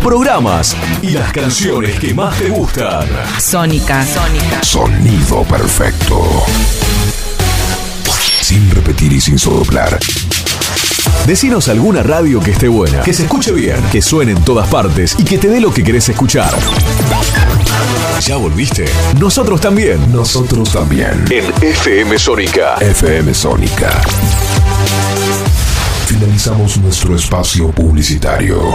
programas y las canciones que más te gustan. Sónica. Sónica. Sonido perfecto. Sin repetir y sin soplar. Decinos alguna radio que esté buena, que se escuche bien, que suene en todas partes y que te dé lo que querés escuchar. ¿Ya volviste? Nosotros también. Nosotros también. En FM Sónica. FM Sónica. Finalizamos nuestro espacio publicitario.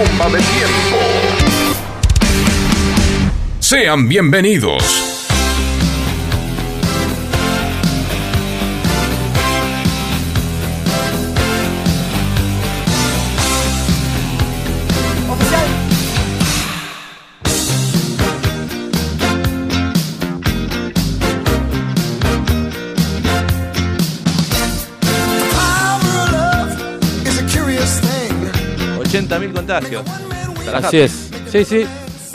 Bomba de Tiempo. Sean bienvenidos. 80.000 contagios. Así es. Sí, sí.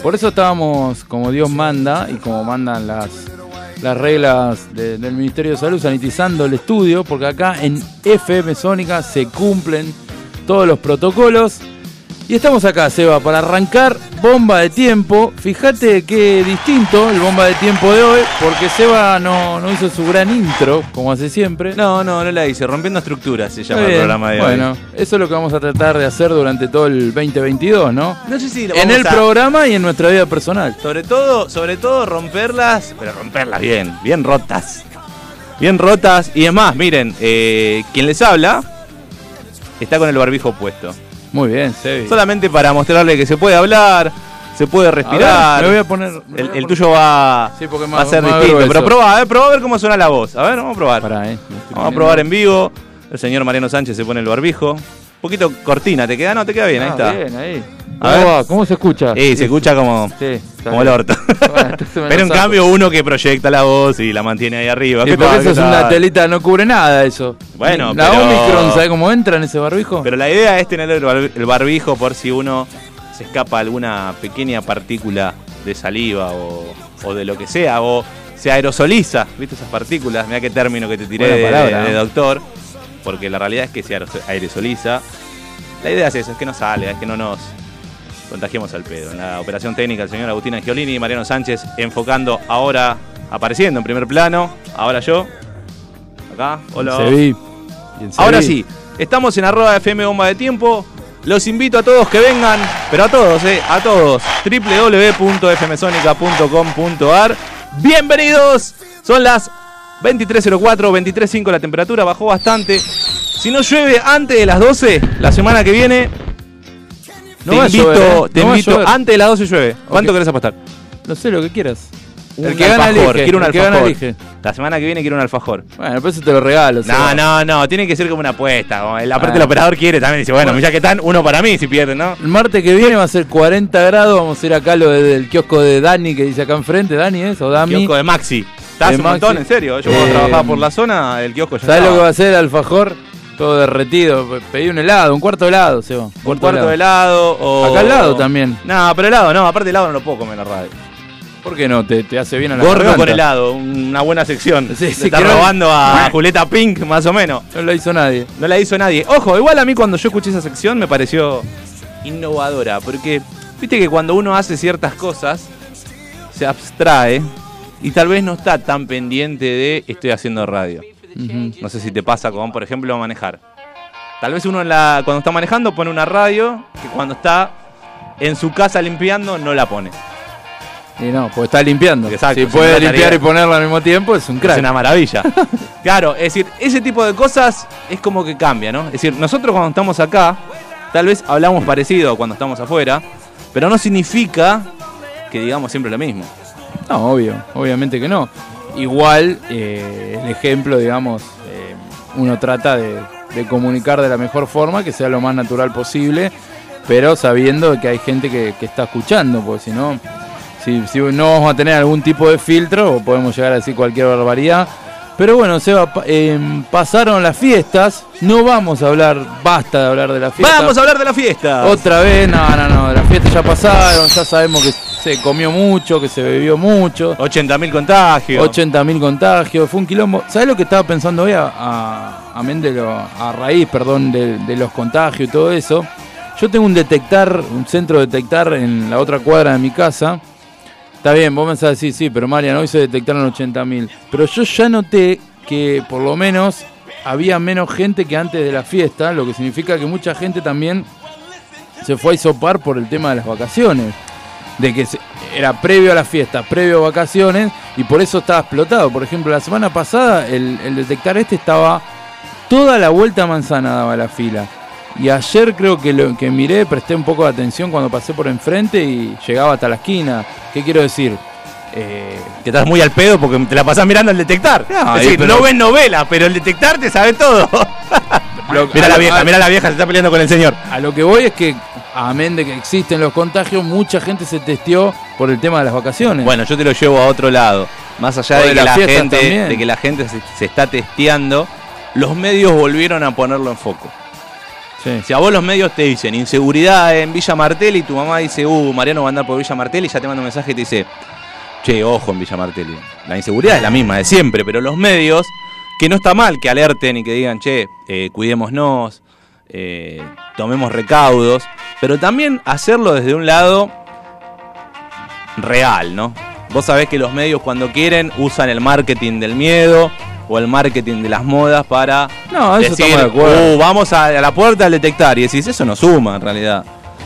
Por eso estábamos como Dios manda y como mandan las, las reglas de- del Ministerio de Salud sanitizando el estudio, porque acá en FM Sónica se cumplen todos los protocolos. Y estamos acá, Seba, para arrancar bomba de tiempo. Fíjate qué distinto el bomba de tiempo de hoy, porque Seba no, no hizo su gran intro, como hace siempre. No, no, no la hice. Rompiendo estructuras se llama el programa de Bueno, hoy. eso es lo que vamos a tratar de hacer durante todo el 2022, ¿no? No sé si lo En vamos el a- programa y en nuestra vida personal. Sobre todo, sobre todo romperlas, pero romperlas bien, bien rotas. Bien rotas. Y además, miren, eh, quien les habla está con el barbijo puesto. Muy bien, Sebi. Solamente para mostrarle que se puede hablar, se puede ver, respirar. me voy a poner. me el, tuyo va, Sí, porque va a ser distinto. Pero probá, a ver, probá a ver cómo suena la voz. A ver, vamos a probar. Pará, eh. Vamos a probar en vivo. El señor Mariano Sánchez se pone el barbijo. Un poquito cortina, ¿te queda? No, te queda bien, ahí Ah, está. bien, ahí. A ¿Cómo ver. va? ¿Cómo se escucha? Sí, se escucha como, Sí, como el orto. Bueno, Pero en cambio uno que proyecta la voz y la mantiene ahí arriba. Sí, ¿Qué porque tal? eso ¿Qué es una telita, no cubre nada eso. Bueno, La pero- Omicron, ¿sabe cómo entra en ese barbijo? Pero la idea es tener el bar- el barbijo por si uno se escapa alguna pequeña partícula de saliva o, o de lo que sea, o se aerosoliza, ¿viste esas partículas? Mira qué término que te tiré de, palabra, de ¿no? doctor, porque la realidad es que se aeroso- aerosoliza. La idea es eso, es que no salga, es que no nos contagiemos al pedo. En la operación técnica, el señor Agustín Angiolini y Mariano Sánchez enfocando ahora, apareciendo en primer plano, ahora yo, acá, hola. Ahora sí, estamos en arroba FM Bomba de Tiempo. Los invito a todos que vengan, pero a todos, eh, a todos. www.fmsonica.com.ar. Bienvenidos. Son las 23.04, 23.05 la temperatura, bajó bastante. Si no llueve antes de las 12, la semana que viene, No te invito, llover, ¿eh? te No invito antes de las 12 llueve. ¿Cuánto Ok. querés apostar? No sé lo que quieras. Un el que gana alfajor, elige. quiero un el que gana alfajor. elige. La semana que viene quiero un alfajor. Bueno, pues eso te lo regalo. No, no, no, tiene que ser como una apuesta. aparte Ah. el operador quiere también, dice, bueno, ya que están, uno para mí si pierden, ¿no? El martes que viene va a ser 40 grados. Vamos a ir acá lo de- del kiosco de Dani que dice acá enfrente. Dani es o Dami. Kiosco de Maxi. Está hace De un montón, en serio. Yo cuando Eh, trabajaba por la zona, el kiosco ya ¿Sabes lo que va a hacer el alfajor? Todo derretido. Pedí un helado, un cuarto de helado, Seba. Un cuarto de helado o... Acá al lado también. No, pero helado no, aparte helado no lo puedo comer en la radio. ¿Por qué no? Te, te hace bien a la Gordo garganta. con helado, una buena sección. Sí, Le sí, está robando a Julieta Pink, más o menos. No lo hizo nadie. No la hizo nadie. Ojo, igual a mí cuando yo escuché esa sección me pareció innovadora, porque viste que cuando uno hace ciertas cosas, se abstrae y tal vez no está tan pendiente de estoy haciendo radio. No sé si te pasa con, por ejemplo, manejar. Tal vez uno en la, cuando está manejando pone una radio que cuando está en su casa limpiando no la pone. Y no, pues está limpiando. Exacto, si puede limpiar tarea. y ponerla al mismo tiempo, es un crack. Es una maravilla. claro, es decir, ese tipo de cosas es como que cambia, ¿no? Es decir, nosotros cuando estamos acá, tal vez hablamos parecido a cuando estamos afuera, pero no significa que digamos siempre lo mismo. No, obvio, obviamente que no. Igual, eh, el ejemplo, digamos, eh, uno trata de, de comunicar de la mejor forma, que sea lo más natural posible, pero sabiendo que hay gente que, que está escuchando, porque si no, si, si no vamos a tener algún tipo de filtro, o podemos llegar a decir cualquier barbaridad. Pero bueno, Seba, eh, pasaron las fiestas, no vamos a hablar, basta de hablar de la fiesta. Vamos a hablar de la fiesta. Otra vez, no, no, no, las fiestas ya pasaron, ya sabemos que se comió mucho, que se bebió mucho. 80.000 contagios. 80.000 contagios, fue un quilombo. ¿Sabes lo que estaba pensando hoy a, a, amén de lo- a raíz, perdón, de, de los contagios y todo eso? Yo tengo un detectar, un centro de detectar en la otra cuadra de mi casa. Está bien, vos a decir, sí, pero Marian, hoy se detectaron 80.000. Pero yo ya noté que por lo menos había menos gente que antes de la fiesta, lo que significa que mucha gente también se fue a isopar por el tema de las vacaciones. De que se- era previo a la fiesta, previo a vacaciones, y por eso estaba explotado. Por ejemplo, la semana pasada el, el detectar este estaba toda la vuelta a manzana daba la fila. Y ayer creo que lo que miré, presté un poco de atención cuando pasé por enfrente y llegaba hasta la esquina. ¿Qué quiero decir? Eh, Que estás muy al pedo porque te la pasás mirando el detectar. No, es decir, pero- no ves novela, pero el detectar te sabe todo. Lo- mira a la vieja, mira la vieja, se está peleando con el señor. A lo que voy es que, amén de que existen los contagios, mucha gente se testeó por el tema de las vacaciones. Bueno, yo te lo llevo a otro lado. Más allá de, de que la gente, también. de que la gente se, se está testeando, los medios volvieron a ponerlo en foco. Sí. Si a vos los medios te dicen inseguridad en Villa Martelli tu mamá dice, uh, Mariano va a andar por Villa Martelli, ya te manda un mensaje y te dice, che, ojo en Villa Martelli. La inseguridad es la misma de siempre, pero los medios, que no está mal que alerten y que digan, che, eh, cuidémonos, eh, tomemos recaudos, pero también hacerlo desde un lado real, ¿no? Vos sabés que los medios cuando quieren usan el marketing del miedo o el marketing de las modas para No, eso decir, estamos de acuerdo. "Uh, vamos a, a la puerta al detectar y decís, eso no suma en realidad.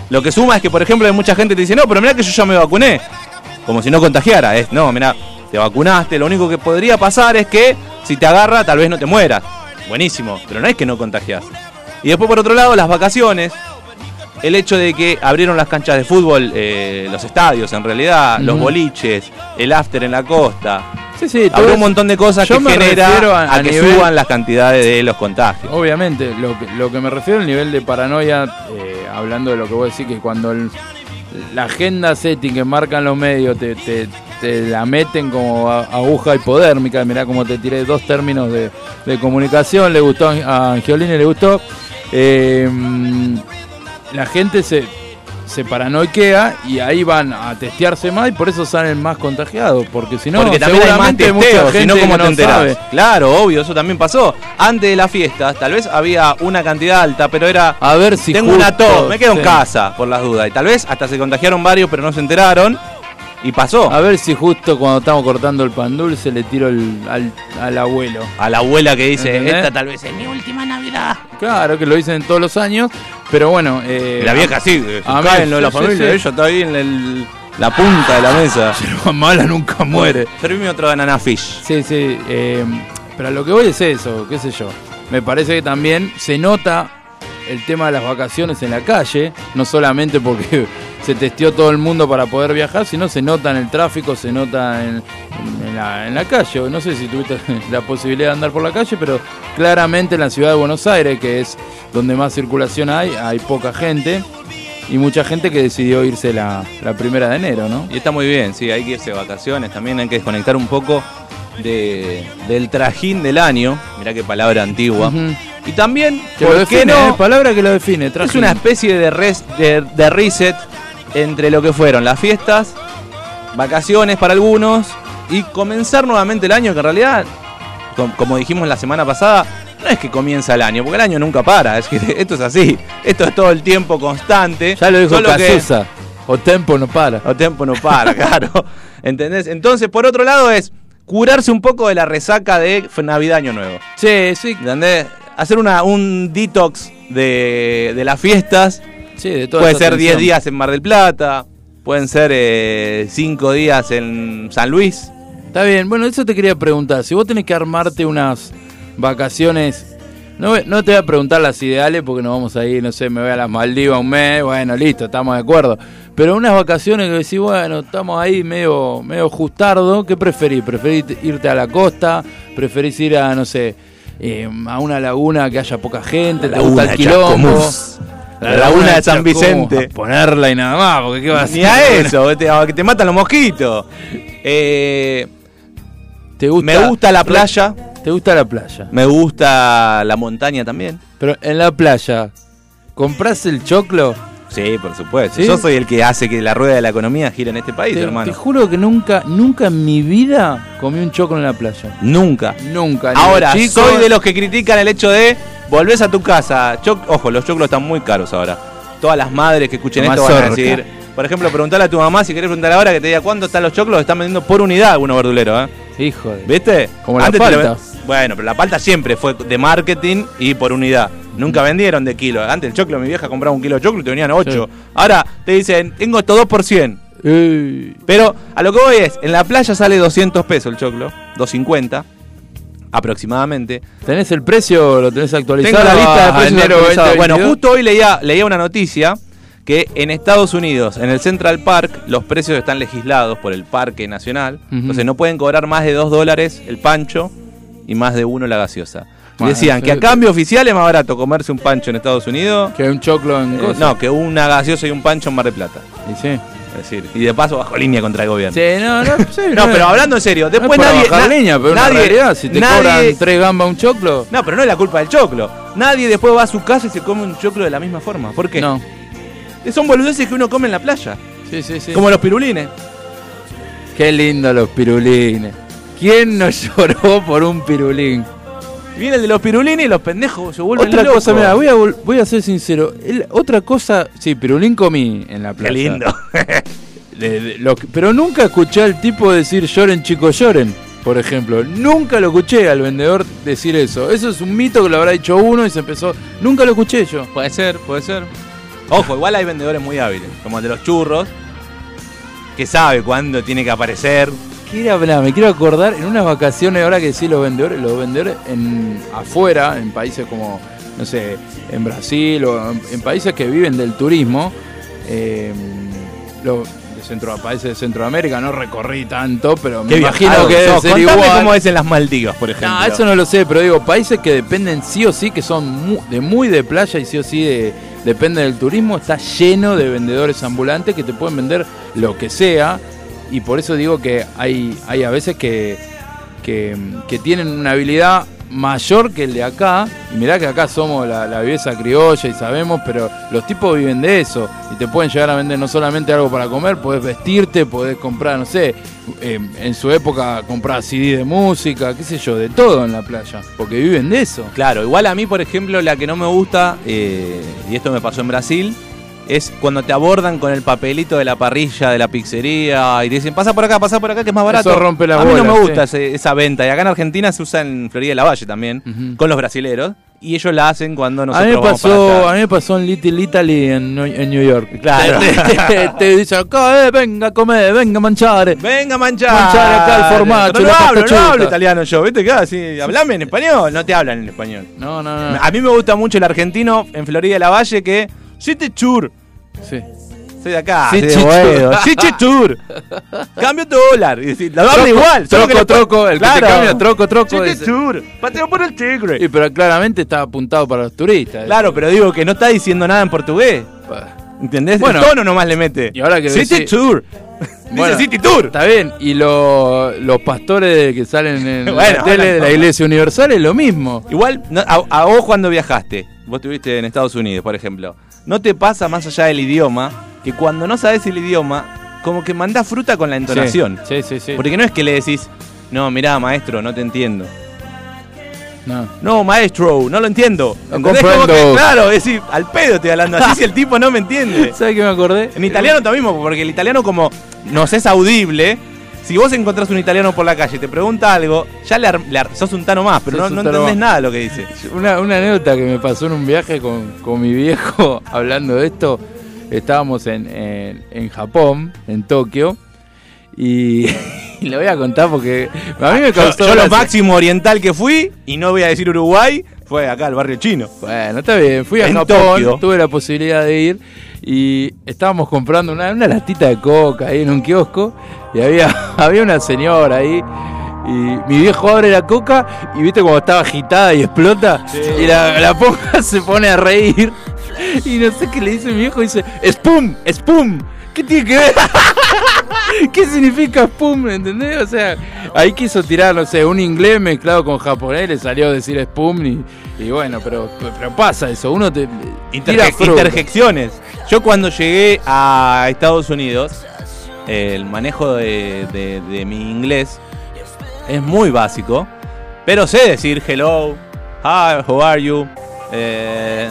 Lo que suma es que, por ejemplo, hay mucha gente que te dice, no, pero mirá que yo ya me vacuné. Como si no contagiara. Es, no, mirá, te vacunaste, lo único que podría pasar es que si te agarra, tal vez no te mueras. Buenísimo, pero no es que no contagias. Y después, por otro lado, las vacaciones. El hecho de que abrieron las canchas de fútbol, eh, los estadios en realidad, los boliches, el after en la costa. Sí, sí, Habrá un montón de cosas que genera a, a- a que nivel- suban las cantidades de los contagios. Obviamente, lo que, lo que me refiero al nivel de paranoia, eh, hablando de lo que vos decís, que cuando el- la agenda setting que marcan los medios te, te- te la meten como aguja hipodérmica, mirá como te tiré dos términos de, de comunicación, le gustó a Angiolini, le gustó, eh, la gente se, se paranoiquea y ahí van a testearse más y por eso salen más contagiados, porque si no, Porque también hay más seguramente hay mucha gente no, ¿cómo te no enterás? sabe. Claro, obvio, eso también pasó. Antes de las fiestas, tal vez había una cantidad alta, pero era. A ver si Tengo una justo- tos, me quedo en casa, por las dudas. Y tal vez hasta se contagiaron varios, pero no se enteraron. Y pasó. A ver si justo cuando estamos cortando el pan dulce le tiro el- al, al abuelo. A la abuela que dice, ¿Entendés? esta tal vez es mi última Navidad. Claro que lo dicen todos los años, pero bueno. eh, la vieja sí, eh, a cae mí- en lo de la sí, familia, sí. ella está ahí en el- la punta de la mesa. Pero mala nunca muere. Servime otro banana fish. Sí, sí. eh, pero a lo que voy es eso, qué sé yo. Me parece que también se nota el tema de las vacaciones en la calle, no solamente porque se testeó todo el mundo para poder viajar, sino se nota en el tráfico, se nota en, en la, en la calle. No sé si tuviste la posibilidad de andar por la calle, pero claramente en la ciudad de Buenos Aires, que es donde más circulación hay, hay poca gente y mucha gente que decidió irse la, la primera de enero, ¿no? Y está muy bien, sí, hay que irse de vacaciones, también hay que desconectar un poco de, del trajín del año, mirá qué palabra antigua. Y también, Que ¿por lo qué define, no? eh, palabra que lo define. Es trajín. una especie de, res- de, de reset entre lo que fueron las fiestas, vacaciones para algunos y comenzar nuevamente el año, que en realidad, com- como dijimos la semana pasada, no es que comienza el año, porque el año nunca para, es que esto es así, esto es todo el tiempo constante. Ya lo dijo que- Casusa. O Tempo no para. o tiempo no para, claro. ¿Entendés? Entonces, por otro lado, es curarse un poco de la resaca de Navidad Año Nuevo. Sí, sí. ¿Entendés? hacer una, un detox de, de las fiestas. Sí, de toda Puede ser 10 tensión. días en Mar del Plata, pueden ser 5 días en San Luis. Está bien, bueno, eso te quería preguntar. Si vos tenés que armarte unas vacaciones, no, no te voy a preguntar las ideales porque nos vamos a ir, no sé, me voy a las Maldivas un mes, bueno, listo, estamos de acuerdo. Pero unas vacaciones que decís, bueno, estamos ahí medio, medio justardo, ¿qué preferís? ¿Preferís irte a la costa? ¿Preferís ir a, no sé, eh, a una laguna que haya poca gente? ¿Te gusta el quilombo? Chascomús. La laguna de San Vicente. a ponerla y nada más, porque qué va a Ni hacer? a eso, te, que te matan los mosquitos. Eh, ¿Te gusta, me gusta la playa, ¿Te gusta la playa? me gusta la montaña también. Pero en la playa, ¿comprás el choclo? Sí, por supuesto. ¿Sí? Yo soy el que hace que la rueda de la economía gire en este país, Te, hermano. te juro que nunca, nunca en mi vida comí un choclo en la playa. Nunca. Nunca. Ahora, de chico. soy de los que critican el hecho de volvés a tu casa. Choc- Ojo, los choclos están muy caros ahora. Todas las madres que escuchen esto van a decir. Por ejemplo, preguntale a tu mamá si querés preguntar ahora que te diga cuánto están los choclos. Están vendiendo por unidad algunos verduleros, ¿eh? Hijo de... ¿Viste? Como la Antes te lo palta. Bueno, pero la palta siempre fue de marketing y por unidad. Nunca vendieron de kilo. Antes el choclo, mi vieja compraba un kilo de choclo y te venían 8. Sí. Ahora te dicen, tengo esto 2 por 100. Ey, Pero a lo que voy es, en la playa sale 200 pesos el choclo, 250 aproximadamente. ¿Tenés el precio? ¿Lo tenés actualizado? Tengo la lista de precios enero. 2022? Bueno, justo hoy leía, leía una noticia que en Estados Unidos, en el Central Park, los precios están legislados por el Parque Nacional. Entonces no pueden cobrar más de 2 dólares el pancho y más de uno la gaseosa. Bueno, decían que a cambio oficial es más barato comerse un pancho en Estados Unidos Que un choclo en eh, no, que una gaseosa y un pancho en Mar del Plata. Y sí. Es decir, y de paso bajo línea contra el gobierno. Sí, no, no, sí, No, pero hablando en serio, después nadie. bajar na- leña, pero nadie, realidad, si te nadie- cobran tres gambas un choclo, No, pero no es la culpa del choclo. Nadie después va a su casa y se come un choclo de la misma forma. ¿Por qué? no. Son boludeces que uno come en la playa. Sí, sí, sí. Como los pirulines. Qué lindo los pirulines. ¿Quién no lloró por un pirulín? Viene el de los pirulines y los pendejos se vuelven Otra locos. cosa, mira, voy a, vol- voy a ser sincero. El- otra cosa, sí, pirulín comí en la Qué playa. lindo. De- de- lo que- pero nunca escuché al tipo decir lloren chicos lloren, por ejemplo. Nunca lo escuché al vendedor decir eso. Eso es un mito que lo habrá dicho uno y se empezó. Nunca lo escuché yo. puede ser, puede ser. Ojo, igual hay vendedores muy hábiles, como el de los churros, que sabe cuándo tiene que aparecer. Quiero hablar, me quiero acordar en unas vacaciones, ahora que decís los vendedores, los vendedores en afuera, en países como, no sé, en Brasil o en, en países que viven del turismo, eh, de centro, países de Centroamérica, no recorrí tanto, pero me Qué imagino viajado que debe sos. ser igual. cómo es en las Maldivas, por ejemplo. No, eso no lo sé, pero digo, países que dependen sí o sí, que son mu- de muy de playa y sí o sí de, dependen del turismo, está lleno de vendedores ambulantes que te pueden vender lo que sea. Y por eso digo que hay, hay a veces que, que, tienen una habilidad mayor que el de acá. Y mirá que acá somos la, la viveza criolla y sabemos, pero los tipos viven de eso. Y te pueden llegar a vender no solamente algo para comer, podés vestirte, podés comprar, no sé, en su época comprar CD de música, qué sé yo, de todo en la playa. Porque viven de eso. Claro, igual a mí, por ejemplo, la que no me gusta, eh, y esto me pasó en Brasil, es cuando te abordan con el papelito de la parrilla, de la pizzería, y te dicen, pasa por acá, pasa por acá, que es más barato. Eso rompe la A mí no me gusta sí. ese- esa venta, y acá en Argentina se usa en Florida de la Valle también, Ujú. con los brasileros, y ellos la hacen cuando A mí, nosotros me vamos para pasó, allá. a mí me pasó en Little Italy en, Nue- en New York. Claro. Te, te- te dicen acá, eh, venga a comer, venga a manchar. Venga, manchar. Manchar acá el formato, Pero no la pasta hablo, no chuta. hablo italiano yo, ¿viste? Acá, sí, hablame en español, no te hablan en español. No, no, no. A mí me gusta mucho el argentino en Florida de la Valle que, sí te chur. Sí. Soy de acá. Soy de. Boedo. Sí, chichur. Cambio dólar. Y la Troco, igual. troco, le- troco, el que te cambia, troco, troco. Pateo por el tigre. Y pero claramente está apuntado para los turistas. Claro, pero digo que no está diciendo nada en portugués. ¿Entendés? Bueno. el tono nomás le mete. Y ahora que decís- chichur. Bueno, Dice City Tour. Está bien, y lo- los pastores que salen en Bueno, la tele de la. Iglesia Universal es lo mismo. Igual, no, a, a vos cuando viajaste, vos estuviste en Estados Unidos, por ejemplo, ¿no te pasa más allá del idioma que cuando no sabes el idioma, como que mandás fruta con la entonación? Sí, sí, sí. Porque no es que le decís, no, mirá, maestro, no te entiendo. No. No, maestro, no lo entiendo. No comprendo. que, claro, es decir, al pedo estoy hablando así si el tipo no me entiende. ¿Sabes qué me acordé? En italiano también, porque el italiano como nos es audible, Si vos encontrás un italiano por la calle y te pregunta algo, ya le, ar- le ar- sos un tano más, pero no, no entendés nada de lo que dice. Una, una anécdota que me pasó en un viaje con, con mi viejo hablando de esto. Estábamos en, en- en Japón, en Tokio. Y, y le voy a contar porque a mí me Yo, causó. yo lo gracia. máximo oriental que fui, y no voy a decir Uruguay, fue acá al barrio chino. Bueno, está bien. Fui a En Japón, Tokio. tuve la posibilidad de ir y estábamos comprando una, una latita de coca ahí en un kiosco y había, había una señora ahí. Y mi viejo abre la coca y viste como estaba agitada y explota. Y la, la ponja se pone a reír. Y no sé qué le dice mi viejo. Dice: ¡Spum! ¡Spum! ¿Qué tiene que ver? ¿Qué significa spum? ¿Entendés? O sea, ahí quiso tirar, no sé, un inglés mezclado con japonés, le salió a decir spum y, y bueno, pero, pero pasa eso, uno te Interje- interjecciones. Yo cuando llegué a Estados Unidos, el manejo de, de- de mi inglés es muy básico, pero sé decir hello, hi, how are you, eh,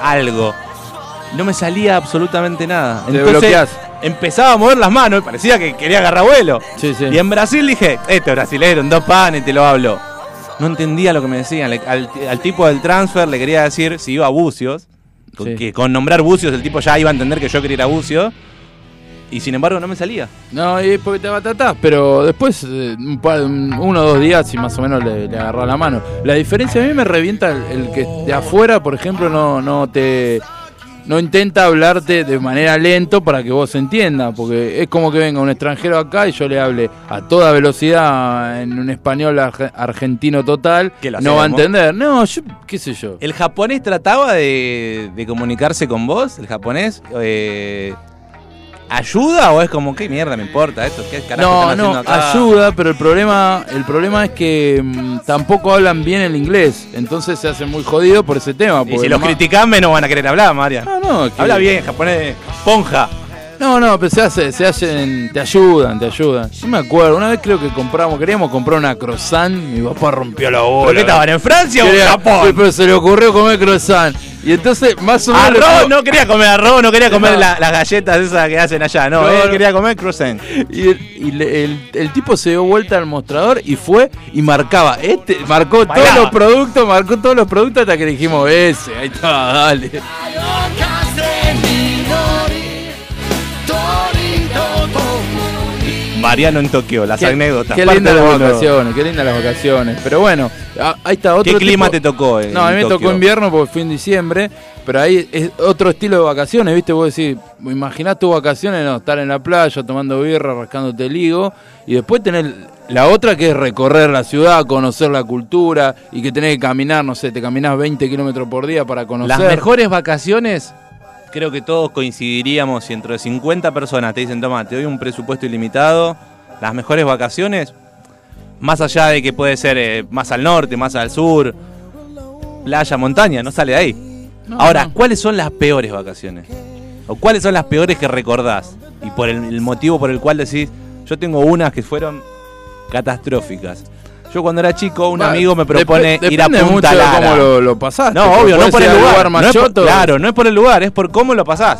algo. No me salía absolutamente nada. Te bloqueás. empezaba a mover las manos y parecía que quería agarrar vuelo. Sí, sí. Y en Brasil dije, este brasilero, en dos panes te lo hablo. No entendía lo que me decían. Le- al, al tipo del transfer le quería decir si iba a Bucios. con- Sí. Que con nombrar Bucios el tipo ya iba a entender que yo quería ir a Bucios. Y sin embargo no me salía. No, y porque te batatás, pero después, eh, un par- un- uno o dos días, y más o menos le, le agarró la mano. La diferencia a mí me revienta el, el que de afuera, por ejemplo, no, no te. No intenta hablarte de manera lento para que vos entiendas, porque es como que venga un extranjero acá y yo le hable a toda velocidad en un español arge- argentino total, Que no va a entender. No, yo, qué sé yo. ¿El japonés trataba de, de comunicarse con vos? ¿El japonés eh, ayuda o es como, qué mierda me importa esto? ¿Qué carajo No, están no, acá? ayuda, pero el problema, el problema es que mm, tampoco hablan bien el inglés, entonces se hace muy jodido por ese tema. Y si los nomás- critican menos van a querer hablar, María. No, no, que- Habla bien, japonés, ponja. No, no, pero se hace, se hacen, te ayudan, te ayudan. Yo me acuerdo, una vez creo que compramos, queríamos comprar una croissant, mi papá rompió la bola. ¿Pero qué estaban en Francia o en Quería- Sí, Japón? pero se le ocurrió comer croissant. Y entonces, más o menos. Arroz, no quería comer arroz, no quería comer No. la- las galletas esas que hacen allá, no, No, él no. quería comer croissant. Y, el, y le- el- el tipo se dio vuelta al mostrador y fue y marcaba. Este marcó todos los productos, marcó todos los productos hasta que le dijimos ese. Ahí está, dale. Mariano en Tokio, las Qué- anécdotas. Qué lindas las uno. vacaciones, qué lindas las vacaciones. Pero bueno, ahí está otro ¿Qué clima tipo- te tocó? en No, a mí me Tokio? tocó invierno porque fui en diciembre, pero ahí es otro estilo de vacaciones, ¿viste? Vos decís, imaginás tus vacaciones, no, estar en la playa tomando birra, rascándote el higo, y después tener la otra que es recorrer la ciudad, conocer la cultura, y que tenés que caminar, no sé, te caminás 20 kilómetros por día para conocer. Las mejores vacaciones, creo que todos coincidiríamos si entre 50 personas te dicen, toma, te doy un presupuesto ilimitado, las mejores vacaciones, más allá de que puede ser eh, más al norte, más al sur, playa, montaña, no sale de ahí. No, Ahora, no. ¿cuáles son las peores vacaciones? ¿O cuáles son las peores que recordás? Y por el, el motivo por el cual decís, yo tengo unas que fueron catastróficas. Yo cuando era chico, un amigo me propone ir a Punta mucho de Lara. cómo lo, lo pasaste. No, obvio, no por el lugar. más no es por- claro, no es por el lugar, es por cómo lo pasás.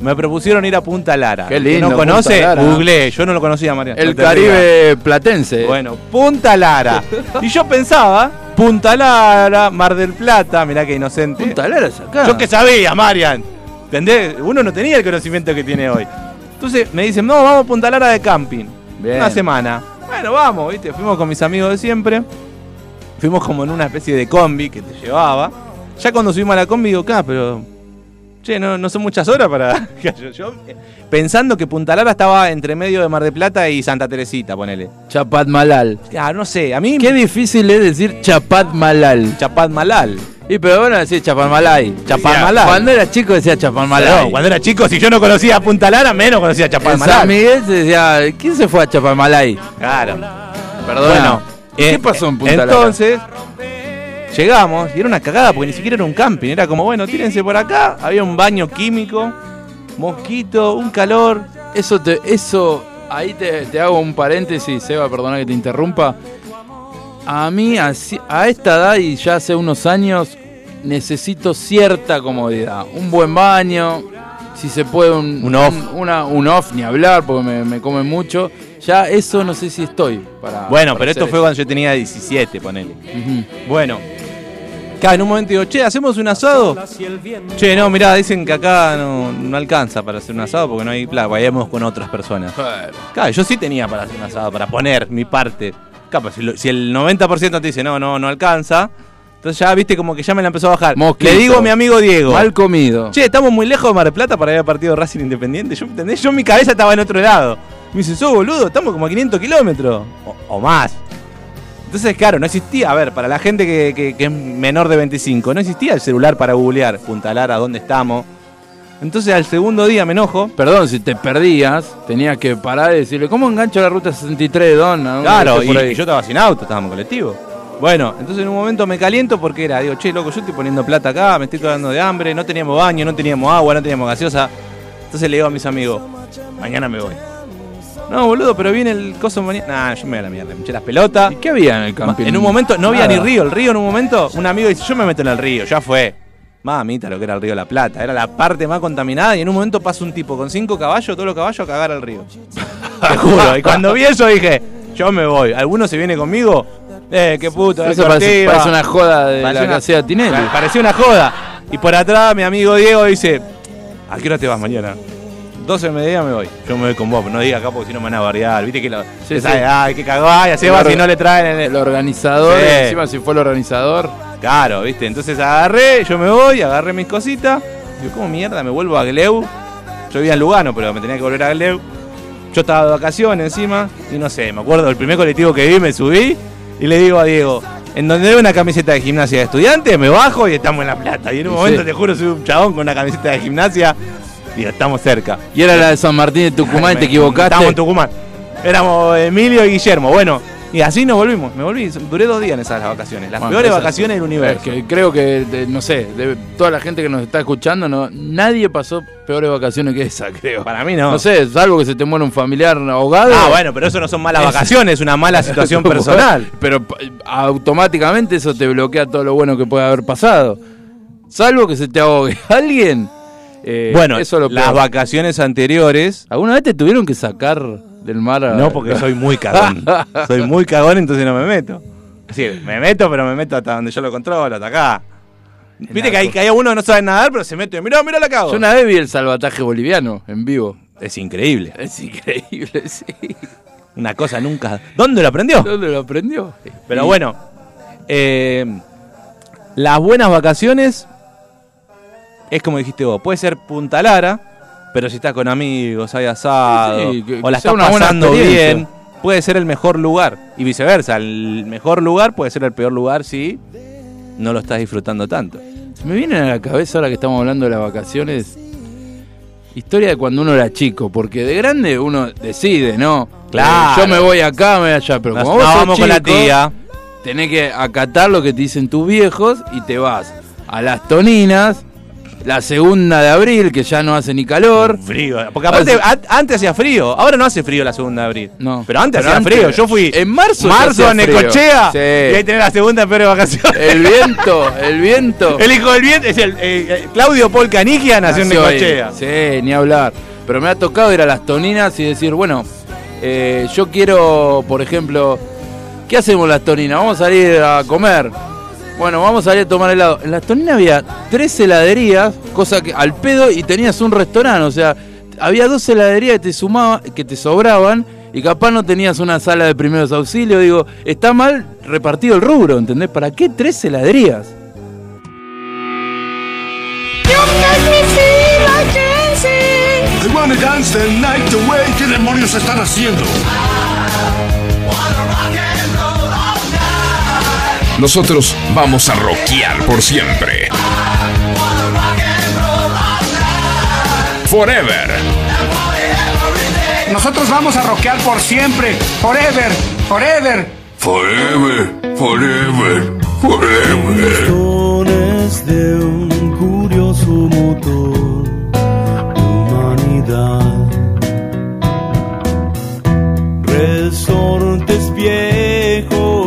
Me propusieron ir a Punta Lara. Qué que lindo, no conoce, Lara. googleé. Yo no lo conocía, María. El no Caribe platense. Bueno, Punta Lara. y yo pensaba, Punta Lara, Mar del Plata, mirá qué inocente. Punta Lara es acá. Yo que sabía, Marian. ¿Entendés? Uno no tenía el conocimiento que tiene hoy. Entonces me dicen, no, vamos a Punta Lara de camping. Bien. Una semana. Bueno, vamos, ¿viste? Fuimos con mis amigos de siempre. Fuimos como en una especie de combi que te llevaba. Ya cuando subimos a la combi digo, acá, pero. Che, no, no son muchas horas para. yo, yo, eh, pensando que Punta Lara estaba entre medio de Mar de Plata y Santa Teresita, ponele. Chapat Malal. Ah, no sé, a mí. Qué difícil es decir Chapat Malal. Chapat Malal. Y pero bueno decir Chapadmalay. Chapadmalay. Cuando era chico decía Chapadmalay. No, cuando era chico, si yo no conocía a Punta Lara, menos conocía a Chapat en San. Miguel se decía, ¿quién se fue a Chapadmalay? Claro. Perdón. Bueno, ¿qué eh, pasó en Punta Lara? Entonces, llegamos y era una cagada porque ni siquiera era un camping. Era como, bueno, tírense por acá. Había un baño químico, mosquito, un calor. Eso te, eso, ahí te, te hago un paréntesis, Seba, perdona que te interrumpa. A mí, así- a esta edad y ya hace unos años, necesito cierta comodidad. Un buen baño, si se puede un, Un off. una, un off, ni hablar, porque me, me come mucho. Ya eso no sé si estoy para. Bueno, para pero esto fue cuando yo tenía 17, ponele. Bueno. Claro, en un momento digo, che, ¿hacemos un asado? Che, no, mirá, dicen que acá no, no alcanza para hacer un asado porque no hay plata, vayamos con otras personas. Claro. Claro, yo sí tenía para hacer un asado, para poner mi parte. Pues si, lo- si el 90% te dice, no, no, no alcanza, entonces ya viste como que ya me la empezó a bajar. Mosquito. Le digo a mi amigo Diego, Mal comido. che, estamos muy lejos de Mar del Plata para ir al partido de Racing Independiente. Yo, ¿entendés? Yo mi cabeza estaba en otro lado. Me dice, sos boludo, estamos como a 500 kilómetros. O, o más. Entonces, claro, no existía, a ver, para la gente que, que- que es menor de 25, no existía el celular para googlear, puntalar a dónde estamos. Entonces al segundo día me enojo. Perdón, si te perdías, tenías que parar y decirle, ¿cómo engancho la ruta 63 de Don? ¿A dónde Claro, y, por ahí?" y yo estaba sin auto, estábamos en colectivo. Bueno, entonces en un momento me caliento porque era, digo, che, loco, yo estoy poniendo plata acá, me estoy cagando de hambre, no teníamos baño, no teníamos agua, no teníamos gaseosa. Entonces le digo a mis amigos, mañana me voy. No, boludo, pero viene el coso mañana. Nah, yo me voy a la mierda, me eché las pelotas. ¿Y qué había en el camping? En un momento no había Nada. ni río. El río en un momento, un amigo dice, yo me meto en el río, ya fue. Mamita, lo que era el río de la Plata. Era la parte más contaminada y en un momento pasa un tipo con cinco caballos, todos los caballos a cagar al río. Te juro. Y cuando vi eso dije, yo me voy. ¿Alguno se viene conmigo? Eh, qué puto. Eso parece, parece una joda de Parecía la una- caseta Tinelli. Pa- Parecía una joda. Y por atrás mi amigo Diego dice, ¿a qué hora te vas mañana? 12 de mediodía me voy. Yo me voy con vos, no diga acá porque si no me van a variar. Viste que lo, Sí, sí. de, ay, que cagó, ay, se va si no le traen el, El organizador, Sí. encima si fue el organizador. Claro, viste. Entonces agarré, yo me voy, agarré mis cositas. Digo, ¿cómo mierda? Me vuelvo a Gleu. Yo vivía en Lugano, pero me tenía que volver a Gleu. Yo estaba de vacaciones encima. Y no sé, me acuerdo del primer colectivo que vi, me subí. Y le digo a Diego, en donde veo una camiseta de gimnasia de estudiante, me bajo y estamos en La Plata. Y en un momento, sí. te juro, soy un chabón con una camiseta de gimnasia. Digo, estamos cerca. Y era la de San Martín de Tucumán y te equivocaste. Estábamos en Tucumán. Éramos Emilio y Guillermo. Bueno, y así nos volvimos. Me volví, duré dos días en esas vacaciones. Las Bueno, peores vacaciones del universo. Es que creo que, de- no sé, de toda la gente que nos está escuchando, no, nadie pasó peores vacaciones que esa, creo. Para mí no. No sé, salvo que se te muera un familiar ahogado. Ah, bueno, pero eso no son malas Es- vacaciones, es una mala situación personal. Pero pa- automáticamente eso te bloquea todo lo bueno que puede haber pasado. Salvo que se te ahogue alguien. eh, Bueno, eso es lo las vacaciones anteriores. ¿Alguna vez te tuvieron que sacar del mar a- No, porque soy muy cagón. soy muy cagón, entonces no me meto. Es decir, me meto, pero me meto hasta donde yo lo controlo, hasta acá. Viste que hay, que hay uno que no sabe nadar, pero se mete. Mirá, mirá la cago. Yo una vez vi el salvataje boliviano en vivo. Es increíble. Es increíble, sí. Una cosa nunca. ¿Dónde lo aprendió? ¿Dónde lo aprendió? Pero bueno, eh, las buenas vacaciones es como dijiste vos, puede ser Punta Lara, pero si estás con amigos, hay asado, Sí, que- o la estás pasando bien, puede ser el mejor lugar. Y viceversa, el mejor lugar puede ser el peor lugar si no lo estás disfrutando tanto. Se me viene a la cabeza ahora que estamos hablando de las vacaciones. Historia de cuando uno era chico, porque de grande uno decide, ¿no? Claro. Eh, yo me voy acá, me voy allá, pero Nos- como vos sos vamos con la chico, tía. Tenés que acatar lo que te dicen tus viejos y te vas a las Toninas, la segunda de abril, que ya no hace ni calor. Frío. Porque aparte, antes hacía frío. Ahora no hace frío la segunda de abril. No. Pero antes Pero hacía antes- frío. Yo fui en marzo marzo frío. Necochea. Sí. Y ahí tenés la segunda peor de vacaciones. El viento, el viento. El hijo del viento es el eh, eh, Claudio Paul Canigia nació en Nació ahí. Necochea. Sí, ni hablar. Pero me ha tocado ir a las toninas y decir, bueno, eh, yo quiero, por ejemplo, ¿qué hacemos las toninas? Vamos a salir a comer. Bueno, vamos a salir a tomar helado. En las toninas había tres heladerías, cosa que al pedo, y tenías un restaurante. O sea, había dos heladerías que te sumaba, que te sobraban, y capaz no tenías una sala de primeros auxilios. Digo, está mal repartido el rubro, ¿entendés? ¿Para qué tres heladerías? ¿Qué demonios están haciendo? Nosotros vamos a rockear por siempre. Forever. Nosotros vamos a rockear por siempre, forever, forever. Forever, forever, forever. Motores de un curioso motor de humanidad. Resortes viejos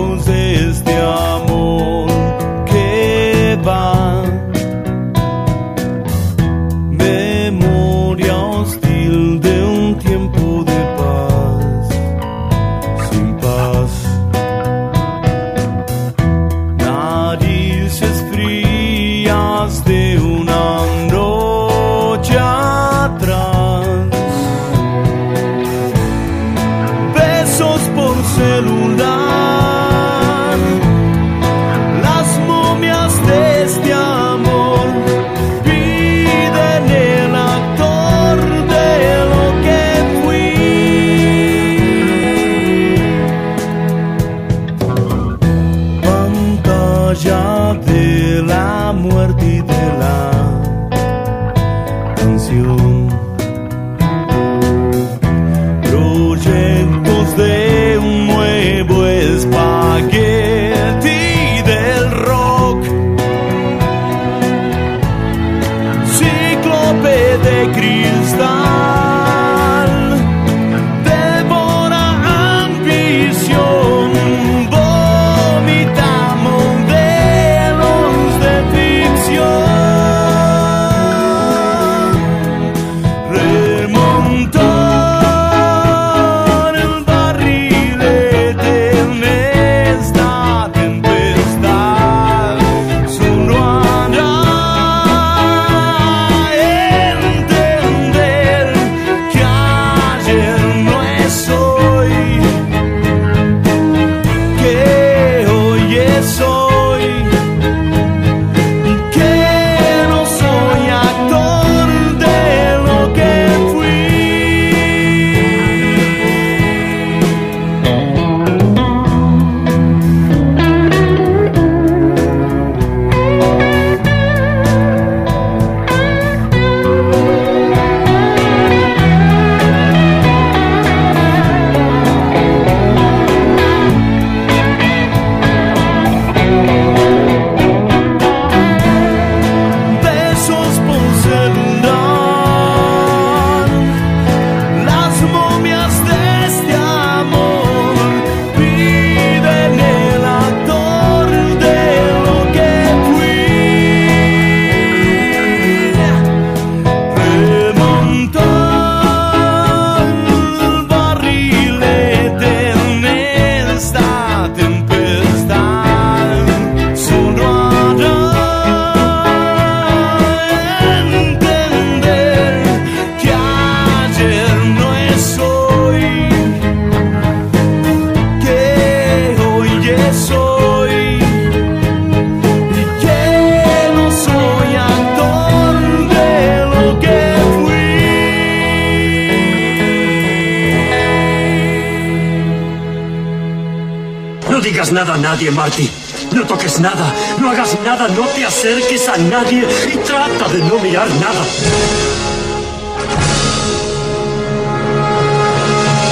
Marty. No toques nada, no hagas nada, no te acerques a nadie y trata de no mirar nada.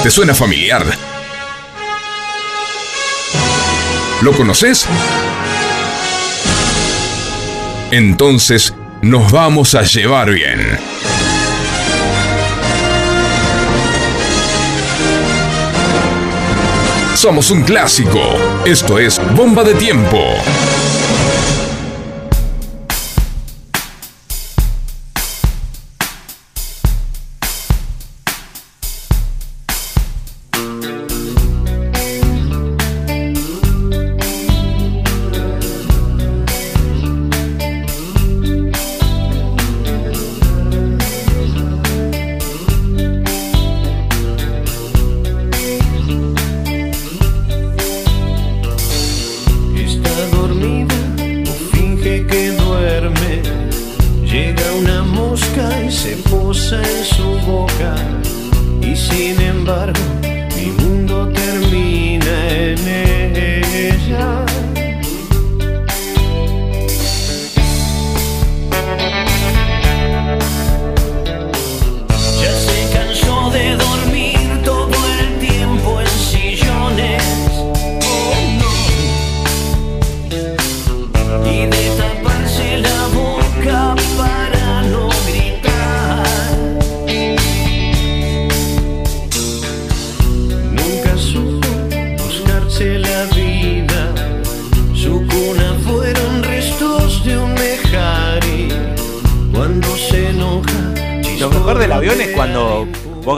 ¿Te suena familiar? ¿Lo conoces? Entonces nos vamos a llevar bien. Somos un clásico. Esto es Bomba de Tiempo.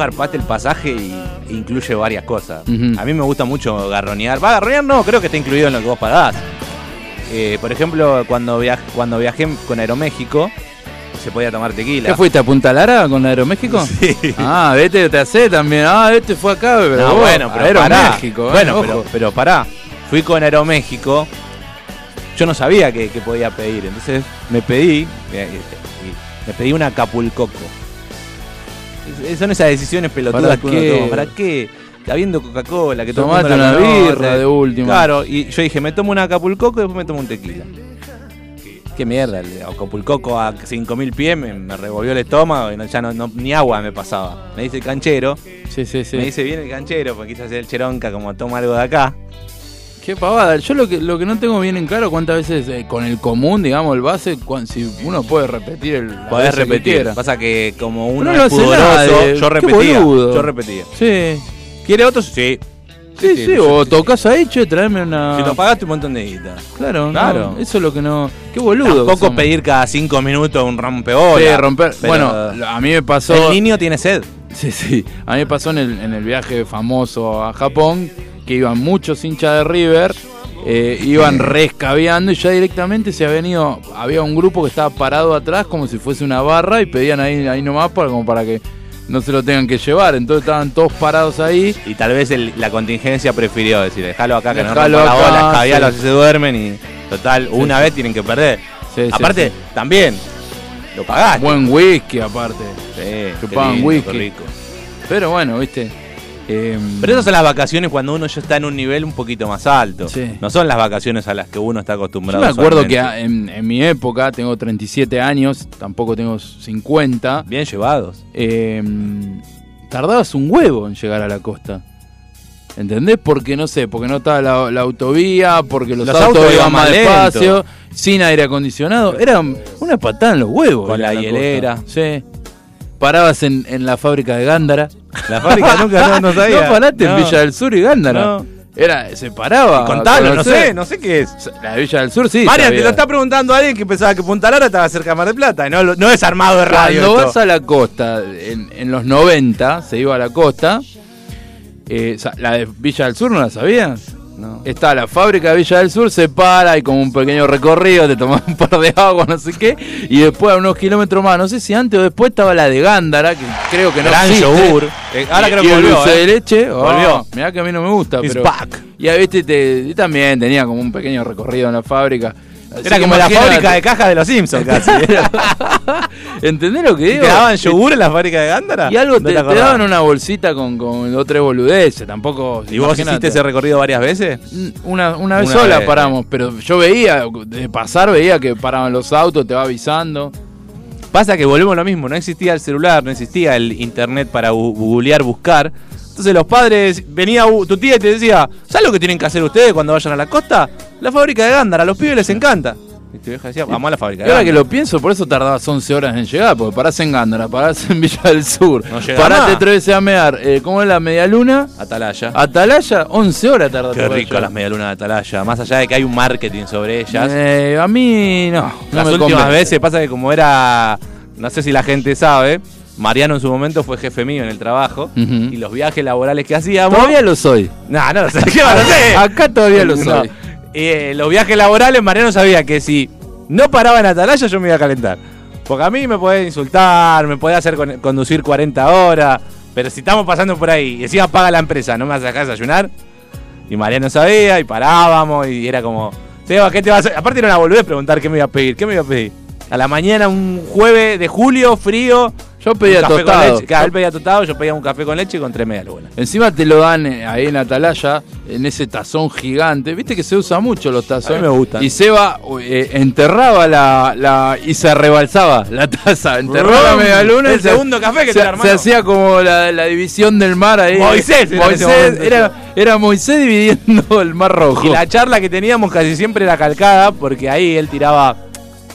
Garpaste el pasaje y incluye varias cosas. A mí me gusta mucho garronear. Va, garronear no, creo que está incluido en lo que vos pagás. Eh, por ejemplo, cuando, viaj- cuando viajé con Aeroméxico, se podía tomar tequila. ¿Qué fuiste a Punta Lara con Aeroméxico? Sí. Ah, vete, te hace también. Ah, este fue acá, pero No, bueno, pero pará. Aeroméxico. eh, Bueno, pero, pero pará. Fui con Aeroméxico. Yo no sabía que, que podía pedir. Entonces me pedí. eh, y Me pedí una Acapulcoco. Son esas decisiones pelotudas ¿Para que uno toma. ¿Para qué? Habiendo Coca-Cola, que Tomate una birra de última. Claro, y yo dije, me tomo una Acapulcoco y después me tomo un tequila. Qué mierda, el Acapulcoco a 5000 pies me, me revolvió el estómago y no- ya no, no- ni agua me pasaba. Me dice el canchero. Sí, sí, sí. Me dice bien el canchero, porque hacer el cheronca como toma algo de acá. Qué pavada. Yo lo que, lo que no tengo bien en claro cuántas veces eh, con el común, digamos, el base, si uno puede repetir el. Podés que repetir. Pasa que como uno no es pudoroso, yo repetía. Yo repetía. Sí. ¿Quiere otro? Sí. Sí, sí, o tocas ahí, che, traeme una. Si nos pagaste un montón de guita. Claro, Claro. no, eso es lo que no. Qué boludo. Tampoco pedir cada cinco minutos un rompeola. Sí, romper. pero- Bueno, a mí me pasó. El niño tiene sed. Sí, sí. A mí me pasó en el, en el viaje famoso a Japón que iban muchos hinchas de River, eh, iban rescabeando y ya directamente se habían ido. Había un grupo que estaba parado atrás como si fuese una barra y pedían ahí, ahí nomás para, como para que no se lo tengan que llevar. Entonces estaban todos parados ahí. Y tal vez el- la contingencia prefirió decir, déjalo acá que Dejalo no rompa la acá, bola, escabialo, sí. se duermen y total, una vez tienen que perder. Sí, Aparte, también, lo pagaste. Buen whisky aparte. Sí, Chupaban lindo, whisky. rico. Pero bueno, viste. Eh, Pero esas son las vacaciones cuando uno ya está en un nivel un poquito más alto. Sí. No son las vacaciones a las que uno está Yo acostumbrado. me acuerdo que en, en mi época, tengo 37 años, tampoco tengo 50. Bien llevados. eh, tardabas un huevo en llegar a la costa. ¿Entendés? Porque no sé, porque no estaba la, la autovía, porque los, Los autos, autos iban más despacio, sin aire acondicionado. Era una patada en los huevos. Con ir a la hielera. costa. Sí. Parabas en, en la fábrica de Gándara. La fábrica nunca no, no sabía. No paraste en. Villa del Sur y Gándara. No. Era, se paraba. Contalo, no sé, no sé qué es. La de Villa del Sur sí. Marian, te lo está preguntando alguien que pensaba que Punta Lara estaba cerca de Mar del Plata. y No, no es armado de radio. Cuando esto. vas a la costa, en, en los 90 se iba a la costa. eh, la de Villa del Sur, ¿no la sabías? No. Está la fábrica de Villa del Sur, se para, hay como un pequeño recorrido, te tomas un par de agua, no sé qué, y después a unos kilómetros más, no sé si antes o después estaba la de Gándara, que creo que no Gran existe. yogur. Eh, ahora Y- creo y que el volvió, dulce eh. de leche, oh, Volvió. mirá que a mí no me gusta, It's pero... back. Y ahí, viste, te, y también tenía como un pequeño recorrido en la fábrica. Era como la fábrica de cajas de los Simpsons casi. ¿Entendés lo que ¿Y digo? ¿Te daban yogur en la fábrica de Gándara? Y algo te, daban una bolsita con, con dos o tres boludeces, tampoco. ¿Y vos hiciste ese recorrido varias veces? Una, una vez Una sola vez. paramos, pero yo veía, de pasar veía que paraban los autos, te va avisando. Pasa que volvemos a lo mismo, no existía el celular, no existía el internet para googlear, buscar. Entonces los padres, venía tu tía y te decía, ¿sabes lo que tienen que hacer ustedes cuando vayan a la costa? La fábrica de Gándara, a los pibes les encanta. Y tu vieja decía, vamos a la fábrica Y ahora que lo pienso, por eso tardabas 11 horas en llegar, porque parás en Gándara, parás en Villa del Sur, No parate más. tres veces a mear, eh, ¿cómo es la media luna? Atalaya. Atalaya, 11 horas tardaste. Qué rico las medialunas de Atalaya. Más allá de que hay un marketing sobre ellas. Eh, a mí no. no las me últimas convence. veces pasa que como era, no sé si la gente sabe, Mariano en su momento fue jefe mío en el trabajo y los viajes laborales que hacíamos... Todavía lo soy. No, no lo sé. Acá todavía lo No. Eh, los viajes laborales, Mariano sabía que si no paraba en Atalaya yo me iba a calentar. Porque a mí me podía insultar, me podía hacer con- conducir 40 horas, pero si estamos pasando por ahí y encima paga la empresa, no me vas a dejar desayunar. Y Mariano sabía y parábamos y era como, Seba, ¿qué te vas a hacer? Aparte era una boludez preguntar qué me iba a pedir, qué me iba a pedir. A la mañana, un jueves de julio, frío. Yo pedía un café con tostado. leche. Claro, él pedía tostado, yo pedía un café con leche y con tres medias lunas. Encima te lo dan eh, ahí en Atalaya, en ese tazón gigante. Viste que se usa mucho los tazones. A mí me gustan. Y Seba eh, enterraba la, la. y se rebalsaba la taza. Enterraba la media luna. el y se- segundo café que se, te hermano. se hacía como la, la división del mar ahí. Moisés Moisés era, era Moisés dividiendo el mar rojo. Y la charla que teníamos casi siempre era calcada porque ahí él tiraba.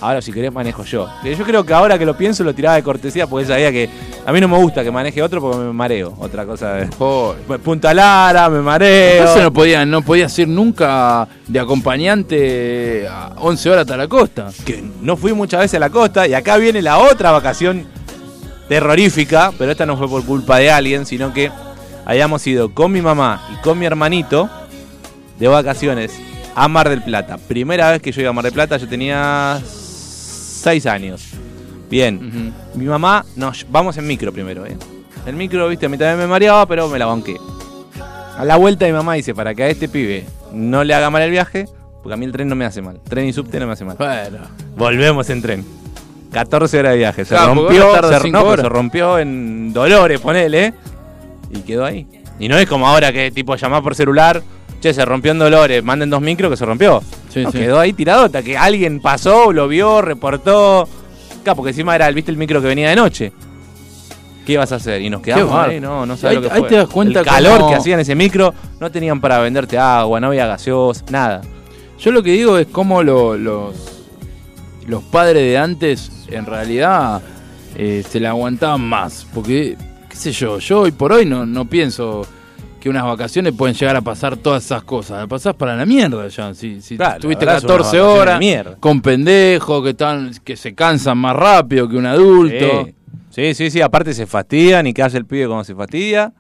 Ahora, si querés, manejo yo. Yo creo que ahora que lo pienso, lo tiraba de cortesía porque sabía que a mí no me gusta que maneje otro porque me mareo. Otra cosa. de- Punta Lara, me mareo. Entonces no podía, no podías ir nunca de acompañante a 11 horas hasta la costa. que no fui muchas veces a la costa y acá viene la otra vacación terrorífica, pero esta no fue por culpa de alguien, sino que habíamos ido con mi mamá y con mi hermanito de vacaciones a Mar del Plata. Primera vez que yo iba a Mar del Plata, yo tenía 6 años. Bien, mi mamá, nos vamos en micro primero, ¿eh? El micro, viste, a mí también me mareaba, pero me la banqué. A la vuelta mi mamá dice, para que a este pibe no le haga mal el viaje, porque a mí el tren no me hace mal. Tren y subte no me hace mal. Bueno. Volvemos en tren. 14 horas de viaje. Se Claro, rompió. Se, no, horas. se rompió en Dolores, ponele. Y quedó ahí. Y no es como ahora que tipo llamás por celular. Che, se rompió en Dolores. Manden dos micros que se rompió. Sí, No, sí. Quedó ahí tiradota. Que alguien pasó, lo vio, reportó. Claro, porque encima era, viste, el micro que venía de noche. ¿Qué ibas a hacer? Y nos quedamos ahí, no, no sabes lo que ahí fue. te das cuenta El calor cómo- que hacían ese micro, no tenían para venderte agua, no había gaseosa, nada. Yo lo que digo es cómo lo- los, los padres de antes en realidad eh, se la aguantaban más. Porque, qué sé yo, yo hoy por hoy no, no pienso que unas vacaciones pueden llegar a pasar todas esas cosas. La pasás para la mierda ya. Si, si Claro, tuviste la verdad son unas 14 vacaciones horas con pendejos que, están, que se cansan más rápido que un adulto. Sí. sí, sí, sí, aparte se fastidian y qué hace el pibe cuando se fastidia.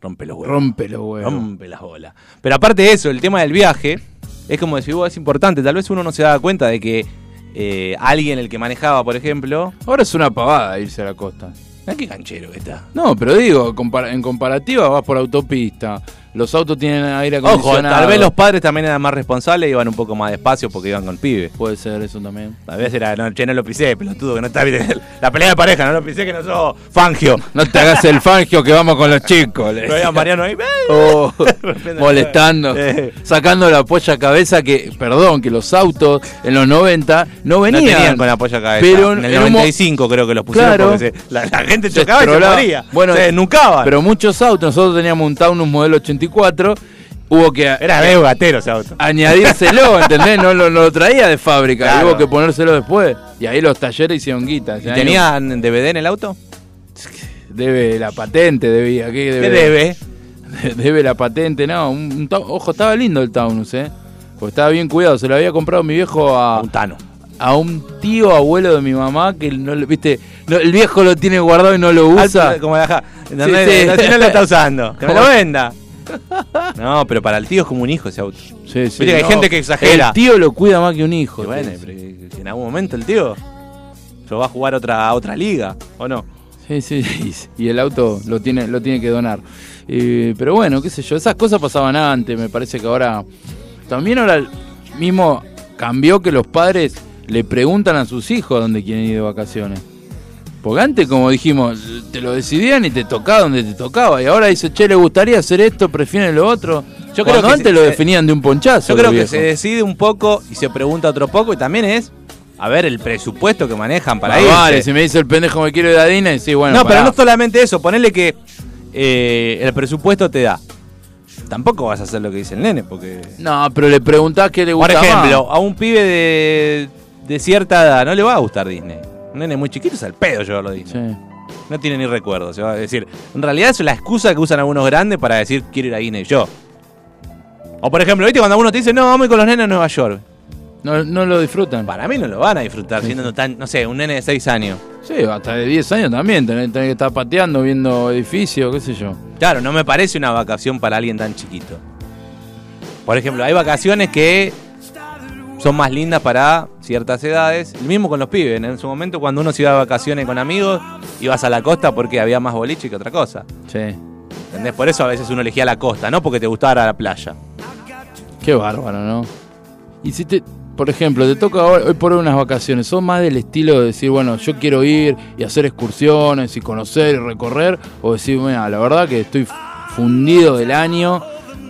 Rompe los huevos. Rompe los huevos. Rompe las bolas. Pero aparte de eso, el tema del viaje, es como decir, vos, es importante. Tal vez uno no se da cuenta de que eh, alguien, el que manejaba, por ejemplo. Ahora es una pavada irse a la costa. Qué canchero que está. No, pero digo, compara- en comparativa vas por autopista, los autos tienen aire Ojo, acondicionado. tal vez los padres también eran más responsables y iban un poco más despacio porque iban con pibes. Puede ser eso también. Tal vez era, no, che, no lo pisé, pelotudo, que no está bien. La pelea de pareja, no lo pisé, que no sos fangio. No te hagas el fangio que vamos con los chicos. le decía. Mariano ahí. Oh, molestando, sacando la polla a cabeza que, perdón, que los autos en los 90 no No venían. tenían con apoyo acá. Pero en el en un mo- 95 creo que los pusieron Claro. porque se- la, la gente Se chocaba y se moría. Bueno, se desnucaban. Pero muchos autos, nosotros teníamos un Taunus modelo 84, hubo que Era medio gatero ese auto. añadírselo, ¿entendés? No lo, traía de fábrica, Claro. hubo que ponérselo después. Y ahí los talleres hicieron guita. ¿Y Ese año tenían DVD en el auto? Debe la patente, debía. ¿Qué debe? ¿Qué debe? Debe la patente, no. Un, ojo, estaba lindo el Taunus, ¿eh? Porque estaba bien cuidado. Se lo había comprado mi viejo a, Un Tano. a un tío abuelo de mi mamá que no le- viste, no, el viejo lo tiene guardado y no lo usa. Como la. No, no lo está usando. Que me lo venda. No, pero para el tío es como un hijo ese auto. Sí, sí, Viste que hay no. gente que exagera. El tío lo cuida más que un hijo. Y bueno, pero en algún momento el tío se va a jugar otra, a otra liga, ¿o no? Sí, sí, sí, y el auto lo tiene, lo tiene que donar. Eh, pero bueno, qué sé yo, esas cosas pasaban antes, me parece que ahora... También ahora mismo cambió que los padres le preguntan a sus hijos dónde quieren ir de vacaciones. Porque antes, como dijimos, te lo decidían y te tocaba donde te tocaba. Y ahora dice, che, le gustaría hacer esto, prefieren lo otro. Yo creo que antes se- lo definían de un ponchazo. Yo creo que se decide un poco y se pregunta otro poco y también es a ver el presupuesto que manejan para Ah, ir. vale, si me dice el pendejo me quiero ir a Disney, sí, bueno. no, pero no solamente eso, ponele que eh, el presupuesto te da. Tampoco vas a hacer lo que dice el nene, porque. No, pero le preguntás qué le Por gusta ejemplo, a un pibe de, de cierta edad no le va a gustar Disney. Un nene muy chiquito es al pedo llevarlo a Disney. Sí. No tiene ni recuerdo. Se va a decir, en realidad es la excusa que usan algunos grandes para decir quiero ir a Disney yo. O por ejemplo, ¿viste cuando uno te dice, no, vamos a ir con los nenes a Nueva York? No, no lo disfrutan. Para mí no lo van a disfrutar siendo tan, no sé, un nene de 6 años. Sí, hasta de 10 años también, tenés, tenés que estar pateando, viendo edificios, qué sé yo. Claro, no me parece una vacación para alguien tan chiquito. Por ejemplo, hay vacaciones que son más lindas para ciertas edades. El mismo con los pibes. En su momento, cuando uno se iba de vacaciones con amigos, ibas a la costa porque había más boliche que otra cosa. Sí. ¿Entendés? Por eso a veces uno elegía la costa, no porque te gustara la playa. Qué bárbaro, ¿no? Y si te, por ejemplo, te toca hoy, hoy por hoy unas vacaciones, ¿son más del estilo de decir, bueno, yo quiero ir y hacer excursiones y conocer y recorrer? O decir, mira, la verdad que estoy fundido del año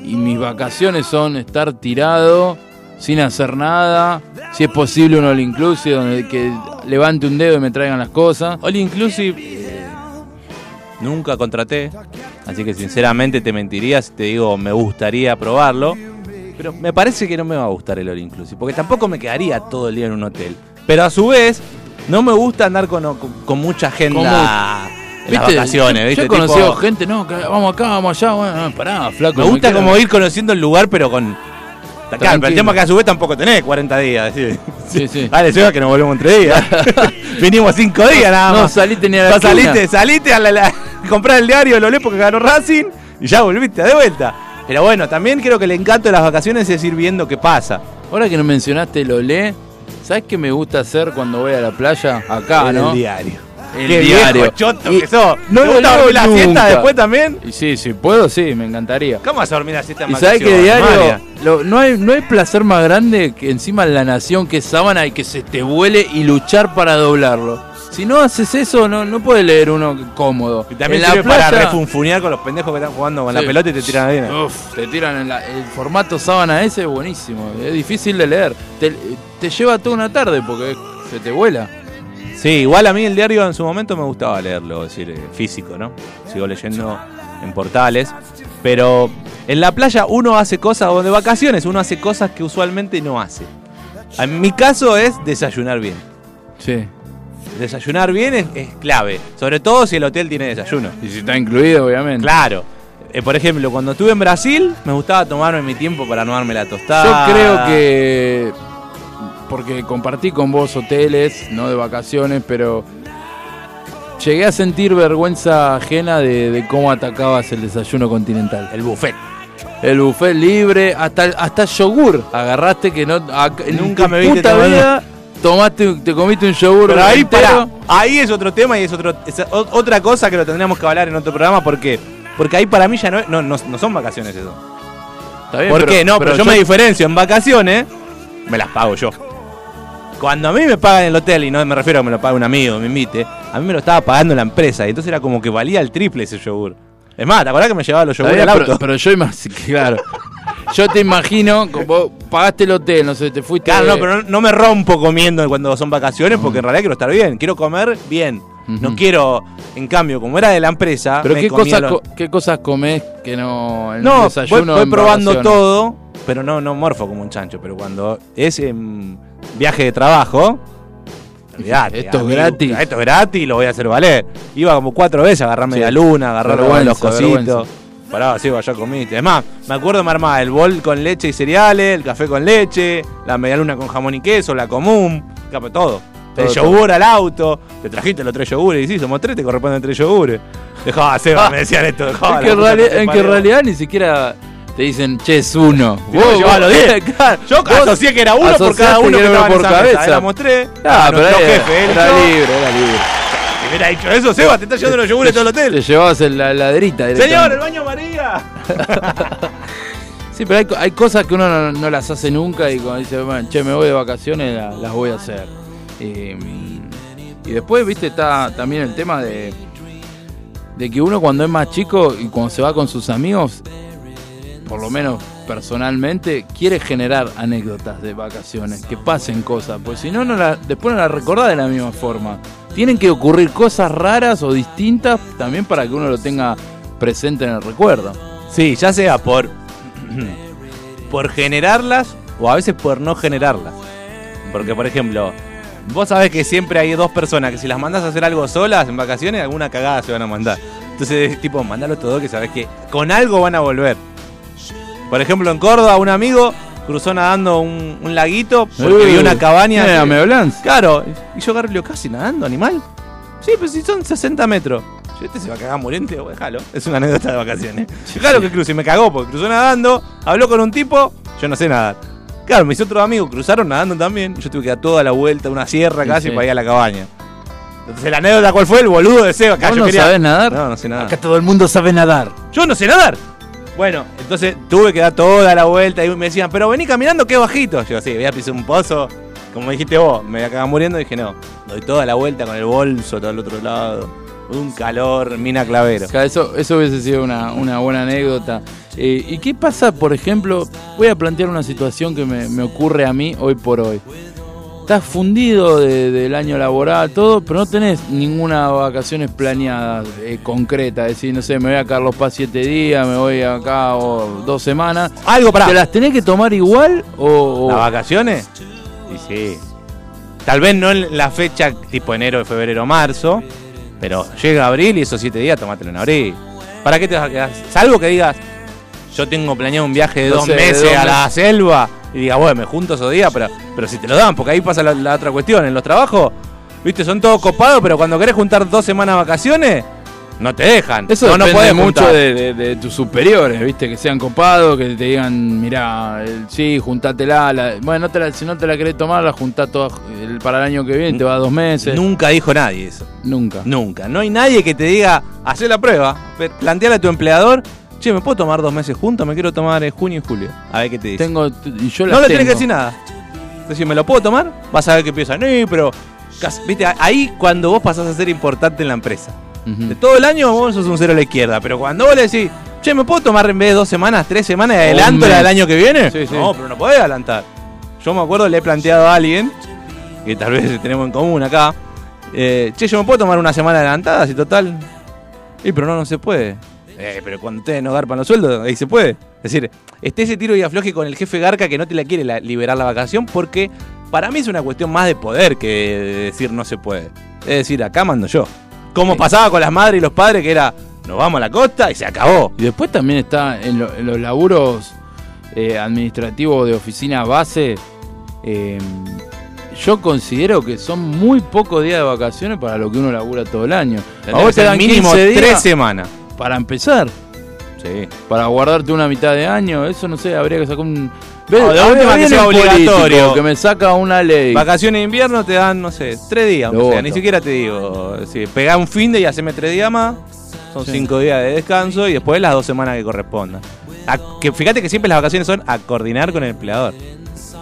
y mis vacaciones son estar tirado, sin hacer nada, si es posible un all inclusive donde que levante un dedo y me traigan las cosas. All Inclusive eh, nunca contraté, así que sinceramente te mentiría si te digo me gustaría probarlo, pero me parece que no me va a gustar el All Inclusive, porque tampoco me quedaría todo el día en un hotel. Pero a su vez, no me gusta andar con, con, con mucha agenda en las vacaciones, Yo- ¿viste? Yo he conocido Tipo, gente, no, vamos acá, vamos allá, bueno, no, pará, flaco. me gusta quiero- como ir conociendo el lugar, pero con... Claro, pero el tema es que a su vez tampoco tenés 40 días. ¿sí? Sí, sí. Dale, Seba, que nos volvemos entre días. Vinimos 5 días nada más. No, saliste ni a la No, saliste, saliste a la, la- comprar el diario, lo lees porque ganó Racing y ya volviste de vuelta. Pero bueno, también creo que el encanto de las vacaciones es ir viendo qué pasa. Ahora que no mencionaste el olé, ¿sabes qué me gusta hacer cuando voy a la playa? Acá, En ¿no? el diario. El Qué diario. viejo choto Y que sos. no ¿Te gusta dormir la siesta después también? Y sí, si puedo, sí, me encantaría. ¿Cómo vas a dormir la siesta en Y sabes que diario, lo- no, hay, no hay placer más grande que encima la nación que es sábana y que se te vuele y luchar para doblarlo. Si no haces eso, no, no puedes leer uno cómodo. Y también en la sirve para playa- refunfunear con los pendejos que están jugando con la pelota y te tiran ahí. Uf, te tiran en la- el formato sábana ese es buenísimo. Es difícil de leer. Te, te lleva toda una tarde porque se te vuela. Sí, igual a mí el diario en su momento me gustaba leerlo, es decir, eh, físico, ¿no? Sigo leyendo en portales. Pero en la playa uno hace cosas, o de vacaciones uno hace cosas que usualmente no hace. En mi caso es desayunar bien. Sí. Desayunar bien es, es clave, sobre todo si el hotel tiene desayuno. Y si está incluido, obviamente. Claro. Eh, por ejemplo, cuando estuve en Brasil, me gustaba tomarme mi tiempo para no darme la tostada. Yo creo que. Porque compartí con vos hoteles, no de vacaciones, pero. Llegué a sentir vergüenza ajena de, de cómo atacabas el desayuno continental. El buffet. El buffet libre, hasta, hasta yogur. Agarraste que no. en Nunca tu me viste puta vida tomaste, te comiste un yogur. Pero ahí, para, ahí es otro tema y es, otro, es otra cosa que lo tendríamos que hablar en otro programa. ¿Por qué? Porque ahí para mí ya no, no, no, no son vacaciones eso. Está bien, ¿Por pero- qué? No, pero, yo, yo- me diferencio. En vacaciones me las pago yo. Cuando a mí me pagan el hotel, y no me refiero a que me lo pague un amigo, me invite, a mí me lo estaba pagando la empresa. Y entonces era como que valía el triple ese yogur. Es más, ¿te acordás que me llevaba los yogures al pero, auto? pero yo imagino, claro. Yo te imagino, como vos pagaste el hotel, no sé, te fuiste. Claro, no, pero no, no me rompo comiendo cuando son vacaciones porque en realidad quiero estar bien. Quiero comer bien. No quiero, en cambio, como era de la empresa. Pero me ¿qué cosas, los- co- ¿qué cosas comés que no en No, voy, desayuno? voy probando todo, pero no, no morfo como un chancho. Pero cuando es en viaje de trabajo, olvidate, Esto es gratis. Esto es gratis, lo voy a hacer valer. Iba como cuatro veces a agarrar media Sí. luna, agarrar los cositos. Paraba, sí, ya comiste. Además, me acuerdo me armaba el bol con leche y cereales, el café con leche, la media luna con jamón y queso, la común, todo. Todo, el yogur al auto, te trajiste los tres yogures y sí, somos tres, te corresponden tres yogures. Dejaba, Seba, me decían esto, dejaba. Que, en, reali- en que en realidad ni siquiera te dicen, che, es uno. Vos llevabas los diez. claro, Yo vos asocié que era uno por cada uno que estaba uno en por esa mesa. cabeza. Éramos tres. Ah, pero era, jefe, era libre, era libre. Si hubiera dicho eso, Seba, te está llevando los yogures todo el hotel. Te llevabas en la heladerita. Señor, el baño María. Sí, pero hay, co- hay cosas que uno no, no las hace nunca y cuando dice, bueno, che, me voy de vacaciones, la- las voy a hacer. Y, y después, viste, está también el tema de, de que uno cuando es más chico y cuando se va con sus amigos, por lo menos personalmente, quiere generar anécdotas de vacaciones, que pasen cosas, pues si no, no la- después no las recordás de la misma forma. Tienen que ocurrir cosas raras o distintas también para que uno lo tenga presente en el recuerdo. Sí, ya sea por, por generarlas o a veces por no generarlas. Porque, por ejemplo, vos sabés que siempre hay dos personas que si las mandás a hacer algo solas en vacaciones, alguna cagada se van a mandar. Entonces, tipo, mandalo todo que sabés que con algo van a volver. Por ejemplo, en Córdoba, un amigo cruzó nadando un, un laguito porque vio una cabaña. mira, que- me hablan. Claro, y yo agarré casi nadando, animal. Sí, pero si son 60 metros. Yo este se va a cagar muriente, déjalo. Es una anécdota de vacaciones. Claro que cruzó y me cagó porque cruzó nadando, habló con un tipo, yo no sé nadar. Claro, mis otros amigos cruzaron nadando también. Yo tuve que dar toda la vuelta, una sierra Sí, casi sí. para ir a la cabaña. Entonces la anécdota cuál fue, el boludo de Seba. acá, ¿Vos yo no quería- sabés nadar? No, no sé nadar. Acá todo el mundo sabe nadar. Yo no sé nadar. Bueno, entonces tuve que dar toda la vuelta y me decían, pero vení caminando que bajito. Yo sí, voy a pisar un pozo. Como dijiste vos, me voy a cagar muriendo. Y dije, no, doy toda la vuelta con el bolso, todo al otro lado. Un calor, mina clavero. O eso, eso hubiese sido una, una buena anécdota. Eh, ¿Y qué pasa, por ejemplo? Voy a plantear una situación que me, me ocurre a mí hoy por hoy. Estás fundido de- del año laboral, todo, pero no tenés ninguna vacaciones planeadas eh, concreta. Es decir, no sé, me voy a Carlos Paz siete días, me voy acá o dos semanas. Algo para. ¿Te las tenés que tomar igual o...? o- ¿Las vacaciones? Sí, sí. Tal vez no en la fecha tipo enero, febrero, marzo. Pero llega abril y esos siete días tomátelo en abril. ¿Para qué te vas a quedar? Salvo que digas, yo tengo planeado un viaje de No dos sé, meses a la selva y diga, bueno, me junto esos días, pero, pero si te lo dan, porque ahí pasa la, la otra cuestión. En los trabajos, viste, son todos copados, pero cuando querés juntar dos semanas de vacaciones, no te dejan. Eso no, depende mucho de, de- de tus superiores, ¿viste? Que sean copados, que te digan, mirá, el- sí, juntátela. la- bueno, no te la- si no te la querés tomar, la juntá toda el- para el año que viene, te va dos meses. Nunca dijo nadie eso. Nunca. Nunca. No hay nadie que te diga, hacé la prueba. Planteale a tu empleador, che, ¿me puedo tomar dos meses juntos? Me quiero tomar en junio y julio. A ver qué te dice. Tengo, y yo no le tenés tengo. que decir nada. Decir, ¿me lo puedo tomar? Vas a ver que piensan, no, pero. Viste, ahí cuando vos pasás a ser importante en la empresa. Ujú. De todo el año vos sos un cero a la izquierda. Pero cuando vos le decís, che, ¿me puedo tomar en vez de dos semanas, tres semanas y adelanto la del año que viene? Sí, sí. No, pero no podés adelantar. Yo me acuerdo, le he planteado a alguien, que tal vez tenemos en común acá, Eh, che, yo me puedo tomar una semana adelantada, si total. Y pero no, no se puede. Eh, pero cuando ustedes no garpan los sueldos, ahí se puede. Es decir, esté ese tiro y afloje con el jefe Garca que no te la quiere la- liberar la vacación porque para mí es una cuestión más de poder que de decir no se puede. Es decir, acá mando yo. Como pasaba con las madres y los padres que era, nos vamos a la costa y se acabó. Y después también está en, lo- en los laburos eh, administrativos de oficina base. eh, yo considero que son muy pocos días de vacaciones para lo que uno labura todo el año. Tendría que ser mínimo 15 días tres semanas. Para empezar. Sí. Para guardarte una mitad de año. Eso no sé, habría que sacar un. No, de ahora última que sea político obligatorio. Que me saca una ley. Vacaciones de invierno te dan, no sé, tres días. O sea, ni siquiera te digo. Sí, pegá un fin de y haceme tres días más. Son Sí. cinco días de descanso y después las dos semanas que correspondan. A- que fíjate que siempre las vacaciones son a coordinar con el empleador.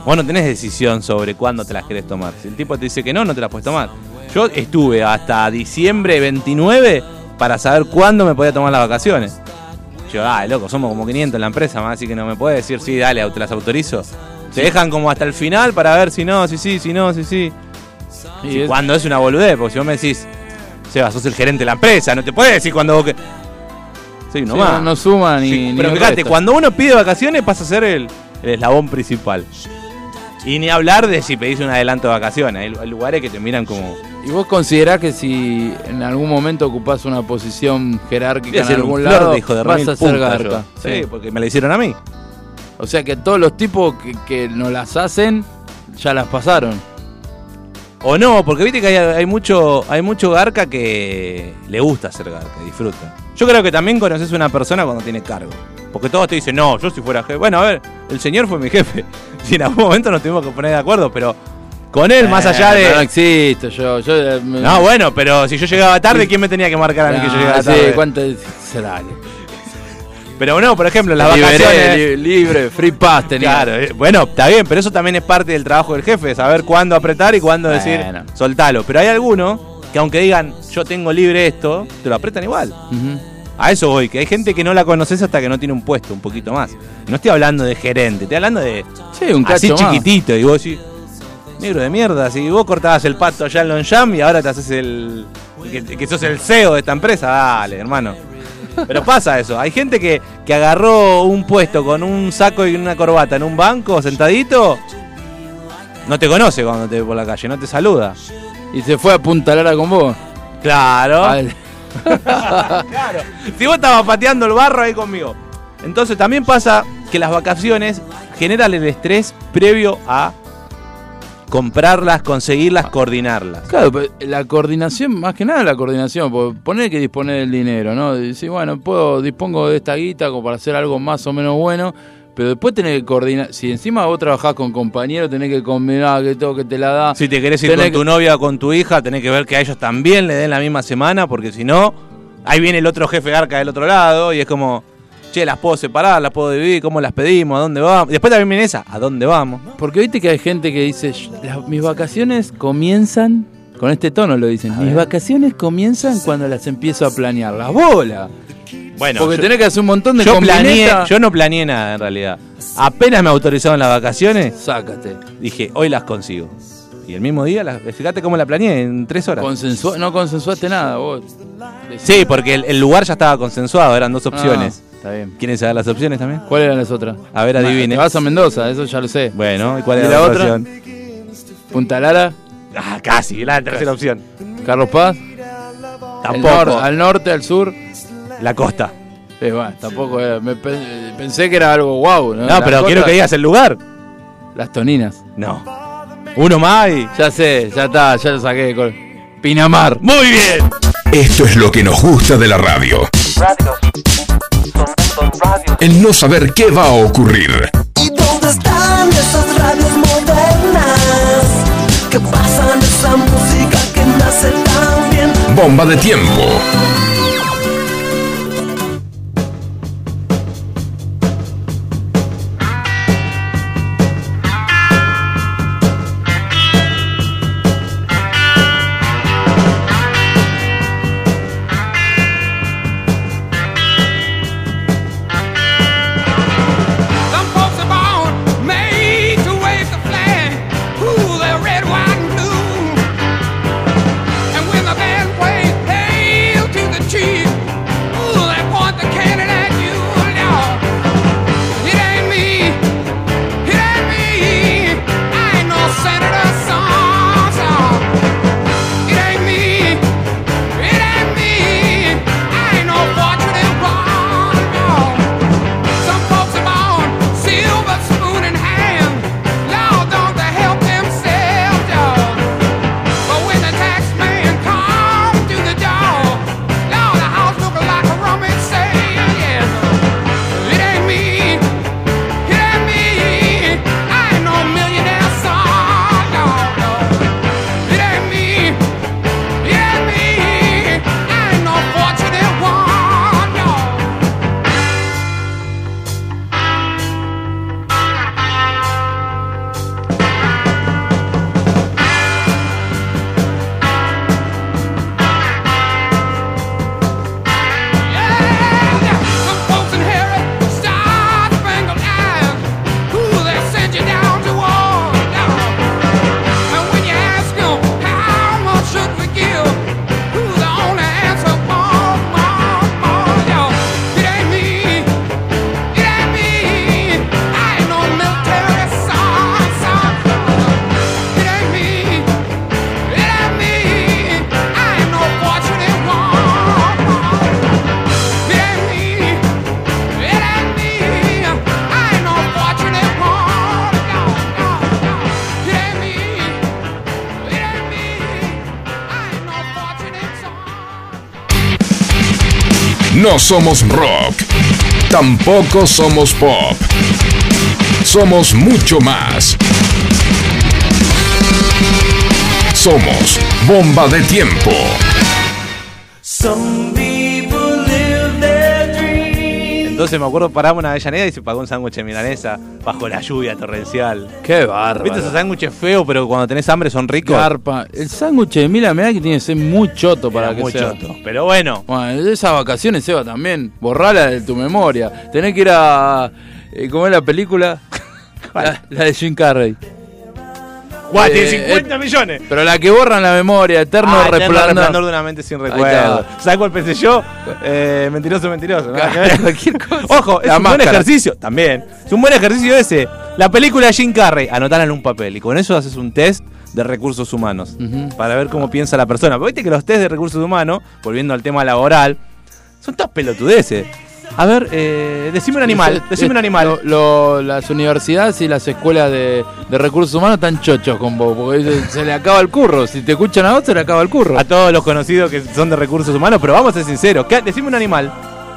Vos no tenés decisión sobre cuándo te las querés tomar. Si el tipo te dice que no, no te las puedes tomar. Yo estuve hasta diciembre 29 para saber cuándo me podía tomar las vacaciones. Yo, ay, loco, somos como 500 en la empresa, más así que no me puedes decir, sí, dale, te las autorizo. Te dejan como hasta el final para ver si no, si sí, si no, si sí. Y Si es- cuando es una boludez, porque si vos me decís, Seba, sos el gerente de la empresa, no te puedes decir cuando vos que. Soy uno Sí, más. no, no suma ni. Sí, ni pero fíjate, cuando uno pide vacaciones pasa a ser el, el eslabón principal. Y ni hablar de si pedís un adelanto de vacaciones. Hay lugares que te miran como. ¿Y vos considerás que si en algún momento ocupás una posición jerárquica en algún lado, de hijo de vas a ser garca? Sí, porque me la hicieron a mí. O sea que todos los tipos que, que nos las hacen ya las pasaron. O no, porque viste que hay, hay mucho hay mucho garca que le gusta ser garca, disfruta. Yo creo que también conoces una persona cuando tiene cargo. Porque todos te dicen, no, yo si fuera jefe. Bueno, a ver, el señor fue mi jefe. Si en algún momento nos tuvimos que poner de acuerdo, pero con él, más allá Eh, de. No existo yo. yo eh, me- No, bueno, pero si yo llegaba tarde, ¿quién me tenía que marcar a mí que yo Ah, llegaba sí, tarde? ¿cuánto será? Pero no, por ejemplo, las Liberé, vacaciones. li- libre, free pass tenía. Claro, eh, bueno, está bien, pero eso también es parte del trabajo del jefe, saber cuándo apretar y cuándo decir, soltalo. Pero hay algunos que aunque digan, yo tengo libre esto, te lo apretan igual. A eso voy, que hay gente que no la conoces hasta que no tiene un puesto, un poquito más. No estoy hablando de gerente, estoy hablando de Sí, un así cacho más. chiquitito. Y vos decís, negro de mierda, si vos cortabas el pato allá en Lonjam y ahora te haces el. Que, que sos el CEO de esta empresa, dale, hermano. Pero pasa eso, hay gente que, que agarró un puesto con un saco y una corbata en un banco sentadito, no te conoce cuando te ve por la calle, no te saluda. Y se fue a Punta Lara con vos. Claro. Claro. Si vos estabas pateando el barro ahí conmigo. Entonces también pasa que las vacaciones generan el estrés previo a comprarlas, conseguirlas, coordinarlas. Claro, pero la coordinación, más que nada la coordinación, porque poner que disponer del dinero, ¿no? Decir, bueno, puedo, dispongo de esta guita como para hacer algo más o menos bueno, pero después tenés que coordinar. Si encima vos trabajás con compañeros, tenés que combinar que todo que te la da. Si te querés ir Tenés con tu que- novia o con tu hija, tenés que ver que a ellos también le den la misma semana, porque si no, ahí viene el otro jefe arca del otro lado y es como, che, las puedo separar, las puedo dividir, ¿cómo las pedimos? ¿A dónde vamos? Y después también viene esa, ¿a dónde vamos? Porque viste que hay gente que dice, "Las- mis vacaciones comienzan, con este tono lo dicen, mis vacaciones comienzan cuando las empiezo a planear. ¡La bola! Bueno, Porque yo- tenés que hacer un montón de yo planeé, yo no planeé nada en realidad. Apenas me autorizaron las vacaciones, Sácate. dije, hoy las consigo. Y el mismo día, las, fíjate cómo la planeé, en tres horas. Consensua- no consensuaste nada, vos. Sí, porque el, el lugar ya estaba consensuado, eran dos opciones. Ah, está bien. ¿Quieren saber las opciones también? ¿Cuáles eran las otras? A ver, adivine. Te vas a Mendoza, eso ya lo sé. Bueno, ¿y cuál ¿Y era la la, otra? opción? Punta Lara, Ah, casi, la tercera opción. Carlos Paz, Tampoco. nor- al norte, al sur. La costa. Eh, bueno, tampoco era- me pe- pensé que era algo guau. No, No, pero costa- quiero que digas el lugar. Las Toninas. No. Uno más y. Ya sé, ya está, ya lo saqué. de col- Pinamar. ¡Muy bien! Esto es lo que nos gusta de la radio. El no saber qué va a ocurrir. ¿Y dónde están esas radios modernas que pasan esa música que nace tan bien? Bomba de tiempo. No somos rock. Tampoco somos pop. Somos mucho más. Somos Bomba de Tiempo. Some Entonces me acuerdo, paramos en Avellaneda y se pagó un sándwich de milanesa bajo la lluvia torrencial. Qué bárbaro. ¿Viste esos sándwiches feos, pero cuando tenés hambre son ricos? Garpa. El sándwich de Mila me da que tiene que ser muy choto para Era que muy sea. choto. Pero bueno, Bueno, esas vacaciones, Seba, también. Borrala de tu memoria. Tenés que ir a. eh, ¿Cómo es la película? La, la de Jim Carrey. ¡Guau! Eh, tiene 50 millones. Pero la que borran la memoria, eterno Ah, Eterno resplandor. de una mente sin recuerdo. ¿Sabes cuál pensé yo? Eh, mentiroso, mentiroso. Cualquier cosa. Ojo, es La un buen ejercicio. También. Es un buen ejercicio ese. La película de Jim Carrey, anotala en un papel. Y con eso haces un test de recursos humanos. Para ver cómo piensa la persona. Porque viste que los test de recursos humanos, volviendo al tema laboral, son todas pelotudeces. A ver, eh, decime un animal. Decime un animal. lo- lo- las universidades y las escuelas de, de recursos humanos están chochos con vos, porque se, se le acaba el curro. Si te escuchan a vos, se le acaba el curro. A todos los conocidos que son de recursos humanos, pero vamos a ser sinceros. ¿Qué- Decime un animal.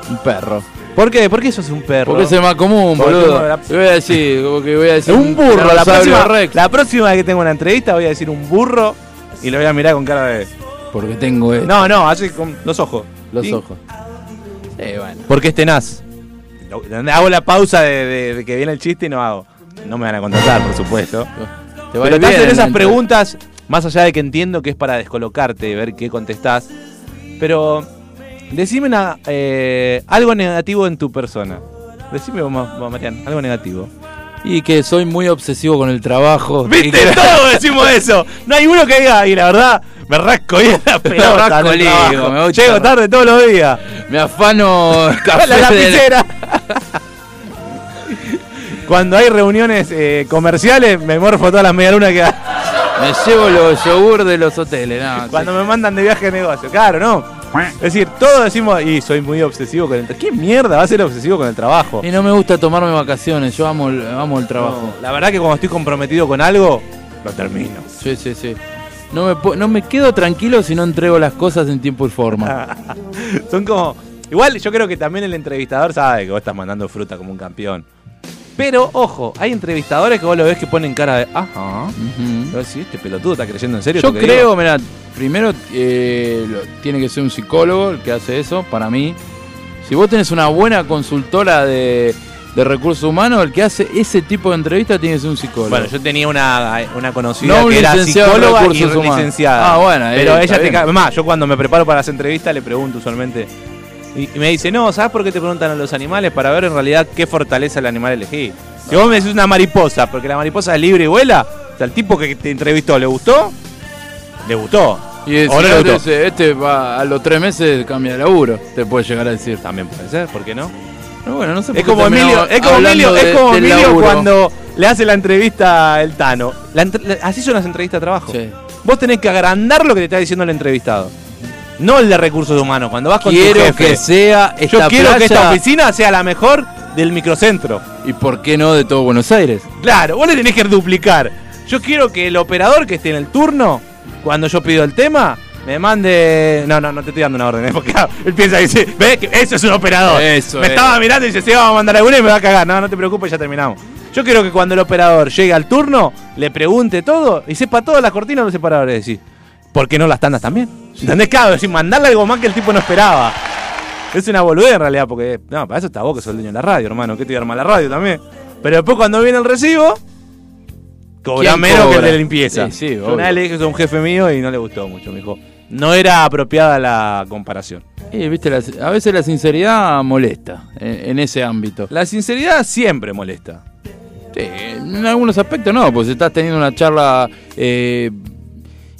Un perro. ¿Por qué? ¿Por qué sos un perro? Porque es el más común, Porque boludo. la- Te voy a decir, como que voy a decir un burro. La próxima, Rex. la próxima vez que tengo una entrevista voy a decir un burro y lo voy a mirar con cara de. Porque tengo esto. No, no, así con los ojos. los Sí. ojos. Sí, bueno. Porque es tenaz. Hago la pausa de, de- de que viene el chiste y no hago. No me van a contratar, por supuesto. Te Pero te hacen esas preguntas, más allá de que entiendo que es para descolocarte y ver qué contestás. Pero decime una, eh, algo negativo en tu persona. Decime vos, Marian, algo negativo. Y que soy muy obsesivo con el trabajo. ¿Viste? que- Todos decimos eso. No hay uno que diga, y la verdad, me rasco bien la pelota. trabajo. Llego tarde todos los días. Me afano café la de- lapicera. Cuando hay reuniones eh, comerciales, me morfo todas las medialunas que hay. Me llevo los yogur de los hoteles. No, Cuando me mandan de viaje de negocio. Claro, ¿no? Es decir, todos decimos, y soy muy obsesivo con el trabajo. ¿Qué mierda va a ser obsesivo con el trabajo? Y no me gusta tomarme vacaciones. Yo amo el, amo el trabajo. No, la verdad que cuando estoy comprometido con algo, lo termino. Sí, sí, sí. No me, no me quedo tranquilo si no entrego las cosas en tiempo y forma. Son como. Igual yo creo que también el entrevistador sabe que vos estás mandando fruta como un campeón. Pero, ojo, hay entrevistadores que vos lo ves que ponen cara de. Ajá. Ujú. Vos decís, este pelotudo está creyendo en serio. Yo creo, digo?". mira, primero eh, lo- tiene que ser un psicólogo el que hace eso, para mí. Si vos tenés una buena consultora de, de recursos humanos, el que hace ese tipo de entrevista tiene que ser un psicólogo. Bueno, yo tenía una, una conocida No un que era licenciado en psicóloga y licenciada. Ah, bueno, Pero ella te Más, yo cuando me preparo para las entrevistas le pregunto usualmente. Y, y me dice, no, ¿sabes por qué te preguntan a los animales? Para ver en realidad qué fortaleza el animal elegí. Si vos me decís una mariposa, porque la mariposa es libre y vuela, o sea, el tipo que te entrevistó, ¿le gustó? Le gustó. y el ¿O no le gustó? ese, este va a los tres meses cambia de laburo, te puede llegar a decir. También puede ser, ¿por qué no? Pero bueno, no sé por Es qué como Emilio, es como Emilio, de- es como Emilio cuando le hace la entrevista el Tano. La entre- la- así son las entrevistas de trabajo. Sí. Vos tenés que agrandar lo que te está diciendo el entrevistado. No el de recursos humanos. Cuando vas con tu Quiero jefe, que sea esta Yo quiero que esta oficina sea la mejor del microcentro. ¿Y por qué no de todo Buenos Aires? Claro, vos le tenés que duplicar. Yo quiero que el operador que esté en el turno, cuando yo pido el tema, me mande. No, no, no te estoy dando una orden, ¿eh? porque claro, él piensa y dice, ¿ves? Que eso es un operador. Eso me es. estaba mirando y dice, sí, vamos a mandar alguna y me va a cagar. No, no te preocupes, ya terminamos. Yo quiero que cuando el operador llegue al turno, le pregunte todo y sepa todas las cortinas de los separadores. Decir, ¿por qué no las tandas también? ¿Entendés? Claro, decir, mandarle algo más que el tipo no esperaba. Es una boludez en realidad, porque. No, para eso está vos que sos el dueño de la radio, hermano. Que te arma la radio también. Pero después cuando viene el recibo, cobra ¿Quién menos que el de limpieza. Sí, sí, Yo una vez le dije eso a un jefe mío y no le gustó mucho. Me dijo, no era apropiada la comparación. Eh, viste, la- a veces la sinceridad molesta en, en ese ámbito. La sinceridad siempre molesta. Sí, en algunos aspectos no, pues si estás teniendo una charla eh,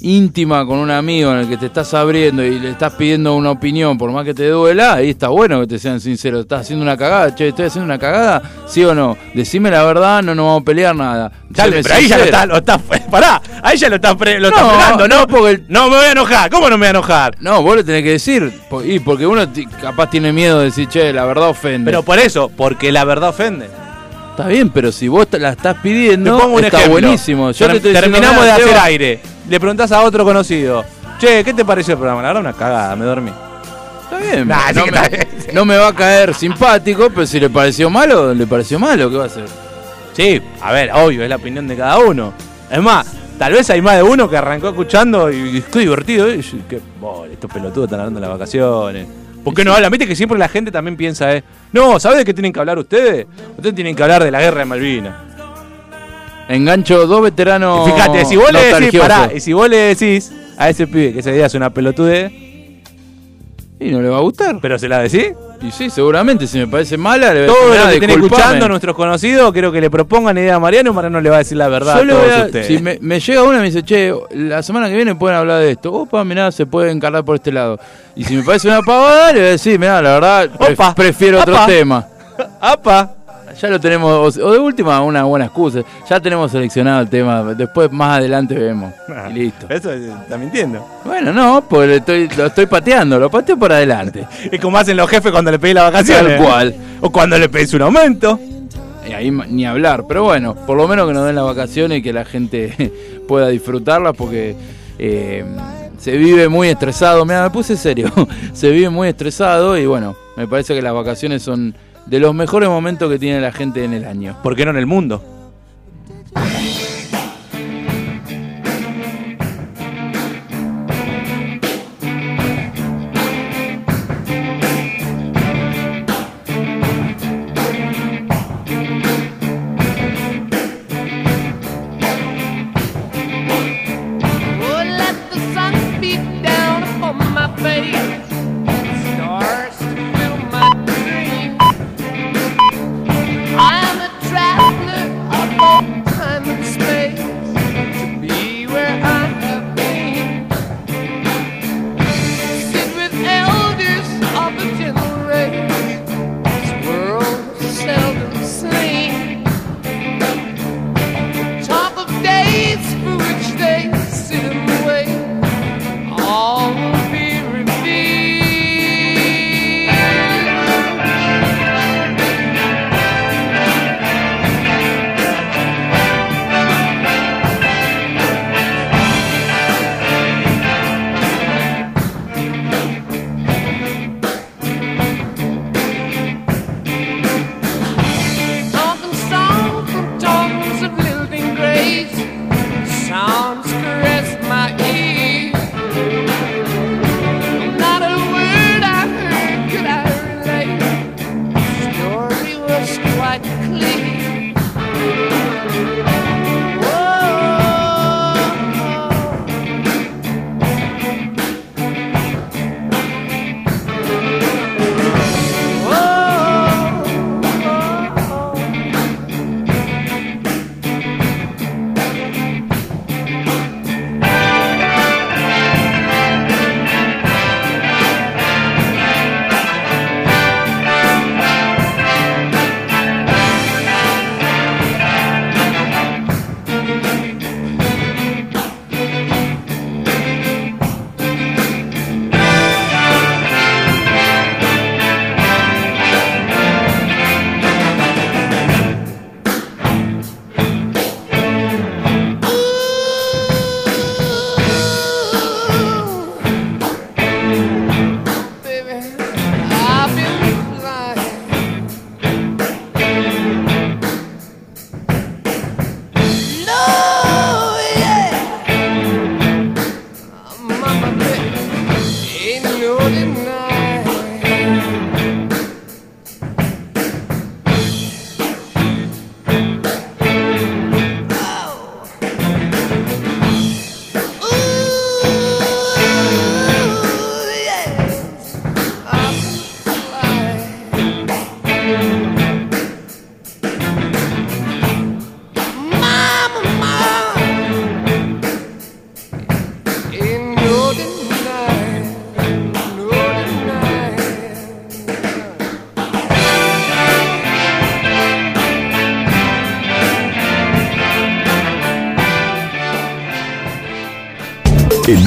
íntima con un amigo en el que te estás abriendo y le estás pidiendo una opinión, por más que te duela, ahí está bueno que te sean sinceros. Estás haciendo una cagada, che, estoy haciendo una cagada, sí o no. Decime la verdad, no nos vamos a pelear nada. Dale, pero ahí ya lo sincero. está, lo está, pará, ahí ya lo está, pre- lo está No, frenando, ¿no? no, porque el- No me voy a enojar, ¿cómo no me voy a enojar? No, vos le tenés que decir, y porque uno capaz tiene miedo de decir, che, la verdad ofende. Pero por eso, porque la verdad ofende. Está bien, pero si vos la estás pidiendo, pongo un está ejemplo. buenísimo. Yo Ter- te terminamos de "Mirá, hacer aire. Le preguntás a otro conocido, che, ¿qué te pareció el programa? La verdad, una cagada, me dormí. Está bien. Nah, no, me, está bien. no me va a caer simpático, pero si le pareció malo, le pareció malo. ¿Qué va a hacer? Sí, a ver, obvio, es la opinión de cada uno. Es más, tal vez hay más de uno que arrancó escuchando y qué divertido, ¿eh? Y qué, bol, estos pelotudos están hablando de las vacaciones. ¿Por qué no hablan? Viste que siempre la gente también piensa, ¿eh? No, ¿sabes de qué tienen que hablar ustedes? Ustedes tienen que hablar de la guerra de Malvinas. Engancho dos veteranos. Fíjate, si vos le decís, pará, y si vos le decís a ese pibe que ese día es una pelotude, Y no le va a gustar. pero se la decís, Y sí, seguramente, si me parece mala, le voy a todo decir, lo "Mirá, que estén disculpame". escuchando nuestros conocidos, creo que le propongan idea a Mariano, Mariano le va a decir la verdad Yo a todos a- ustedes. si me, me llega una y me dice, che, la semana que viene pueden hablar de esto. Opa, mirá, se puede encargar por este lado. Y si me parece una pavada, le voy a decir, mirá, la verdad, Opa, prefiero otro tema. ¡Apa! Ya lo tenemos, o, o de última, una buena excusa. Ya tenemos seleccionado el tema. Después, más adelante, vemos. Y listo. Eso eh, está mintiendo. Bueno, no, porque estoy, lo estoy pateando, lo pateo por adelante. Es como hacen los jefes cuando le pedís las vacaciones. Tal cual. O cuando le pedís un aumento. Y ahí ni hablar, pero bueno, por lo menos que nos den las vacaciones y que la gente pueda disfrutarlas porque eh, se vive muy estresado. Mira, me puse serio. se vive muy estresado y bueno, me parece que las vacaciones son de los mejores momentos que tiene la gente en el año. ¿Por qué no en el mundo?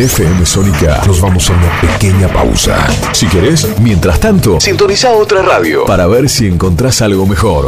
FM Sónica nos vamos a una pequeña pausa. Si querés, mientras tanto, sintoniza otra radio para ver si encontrás algo mejor.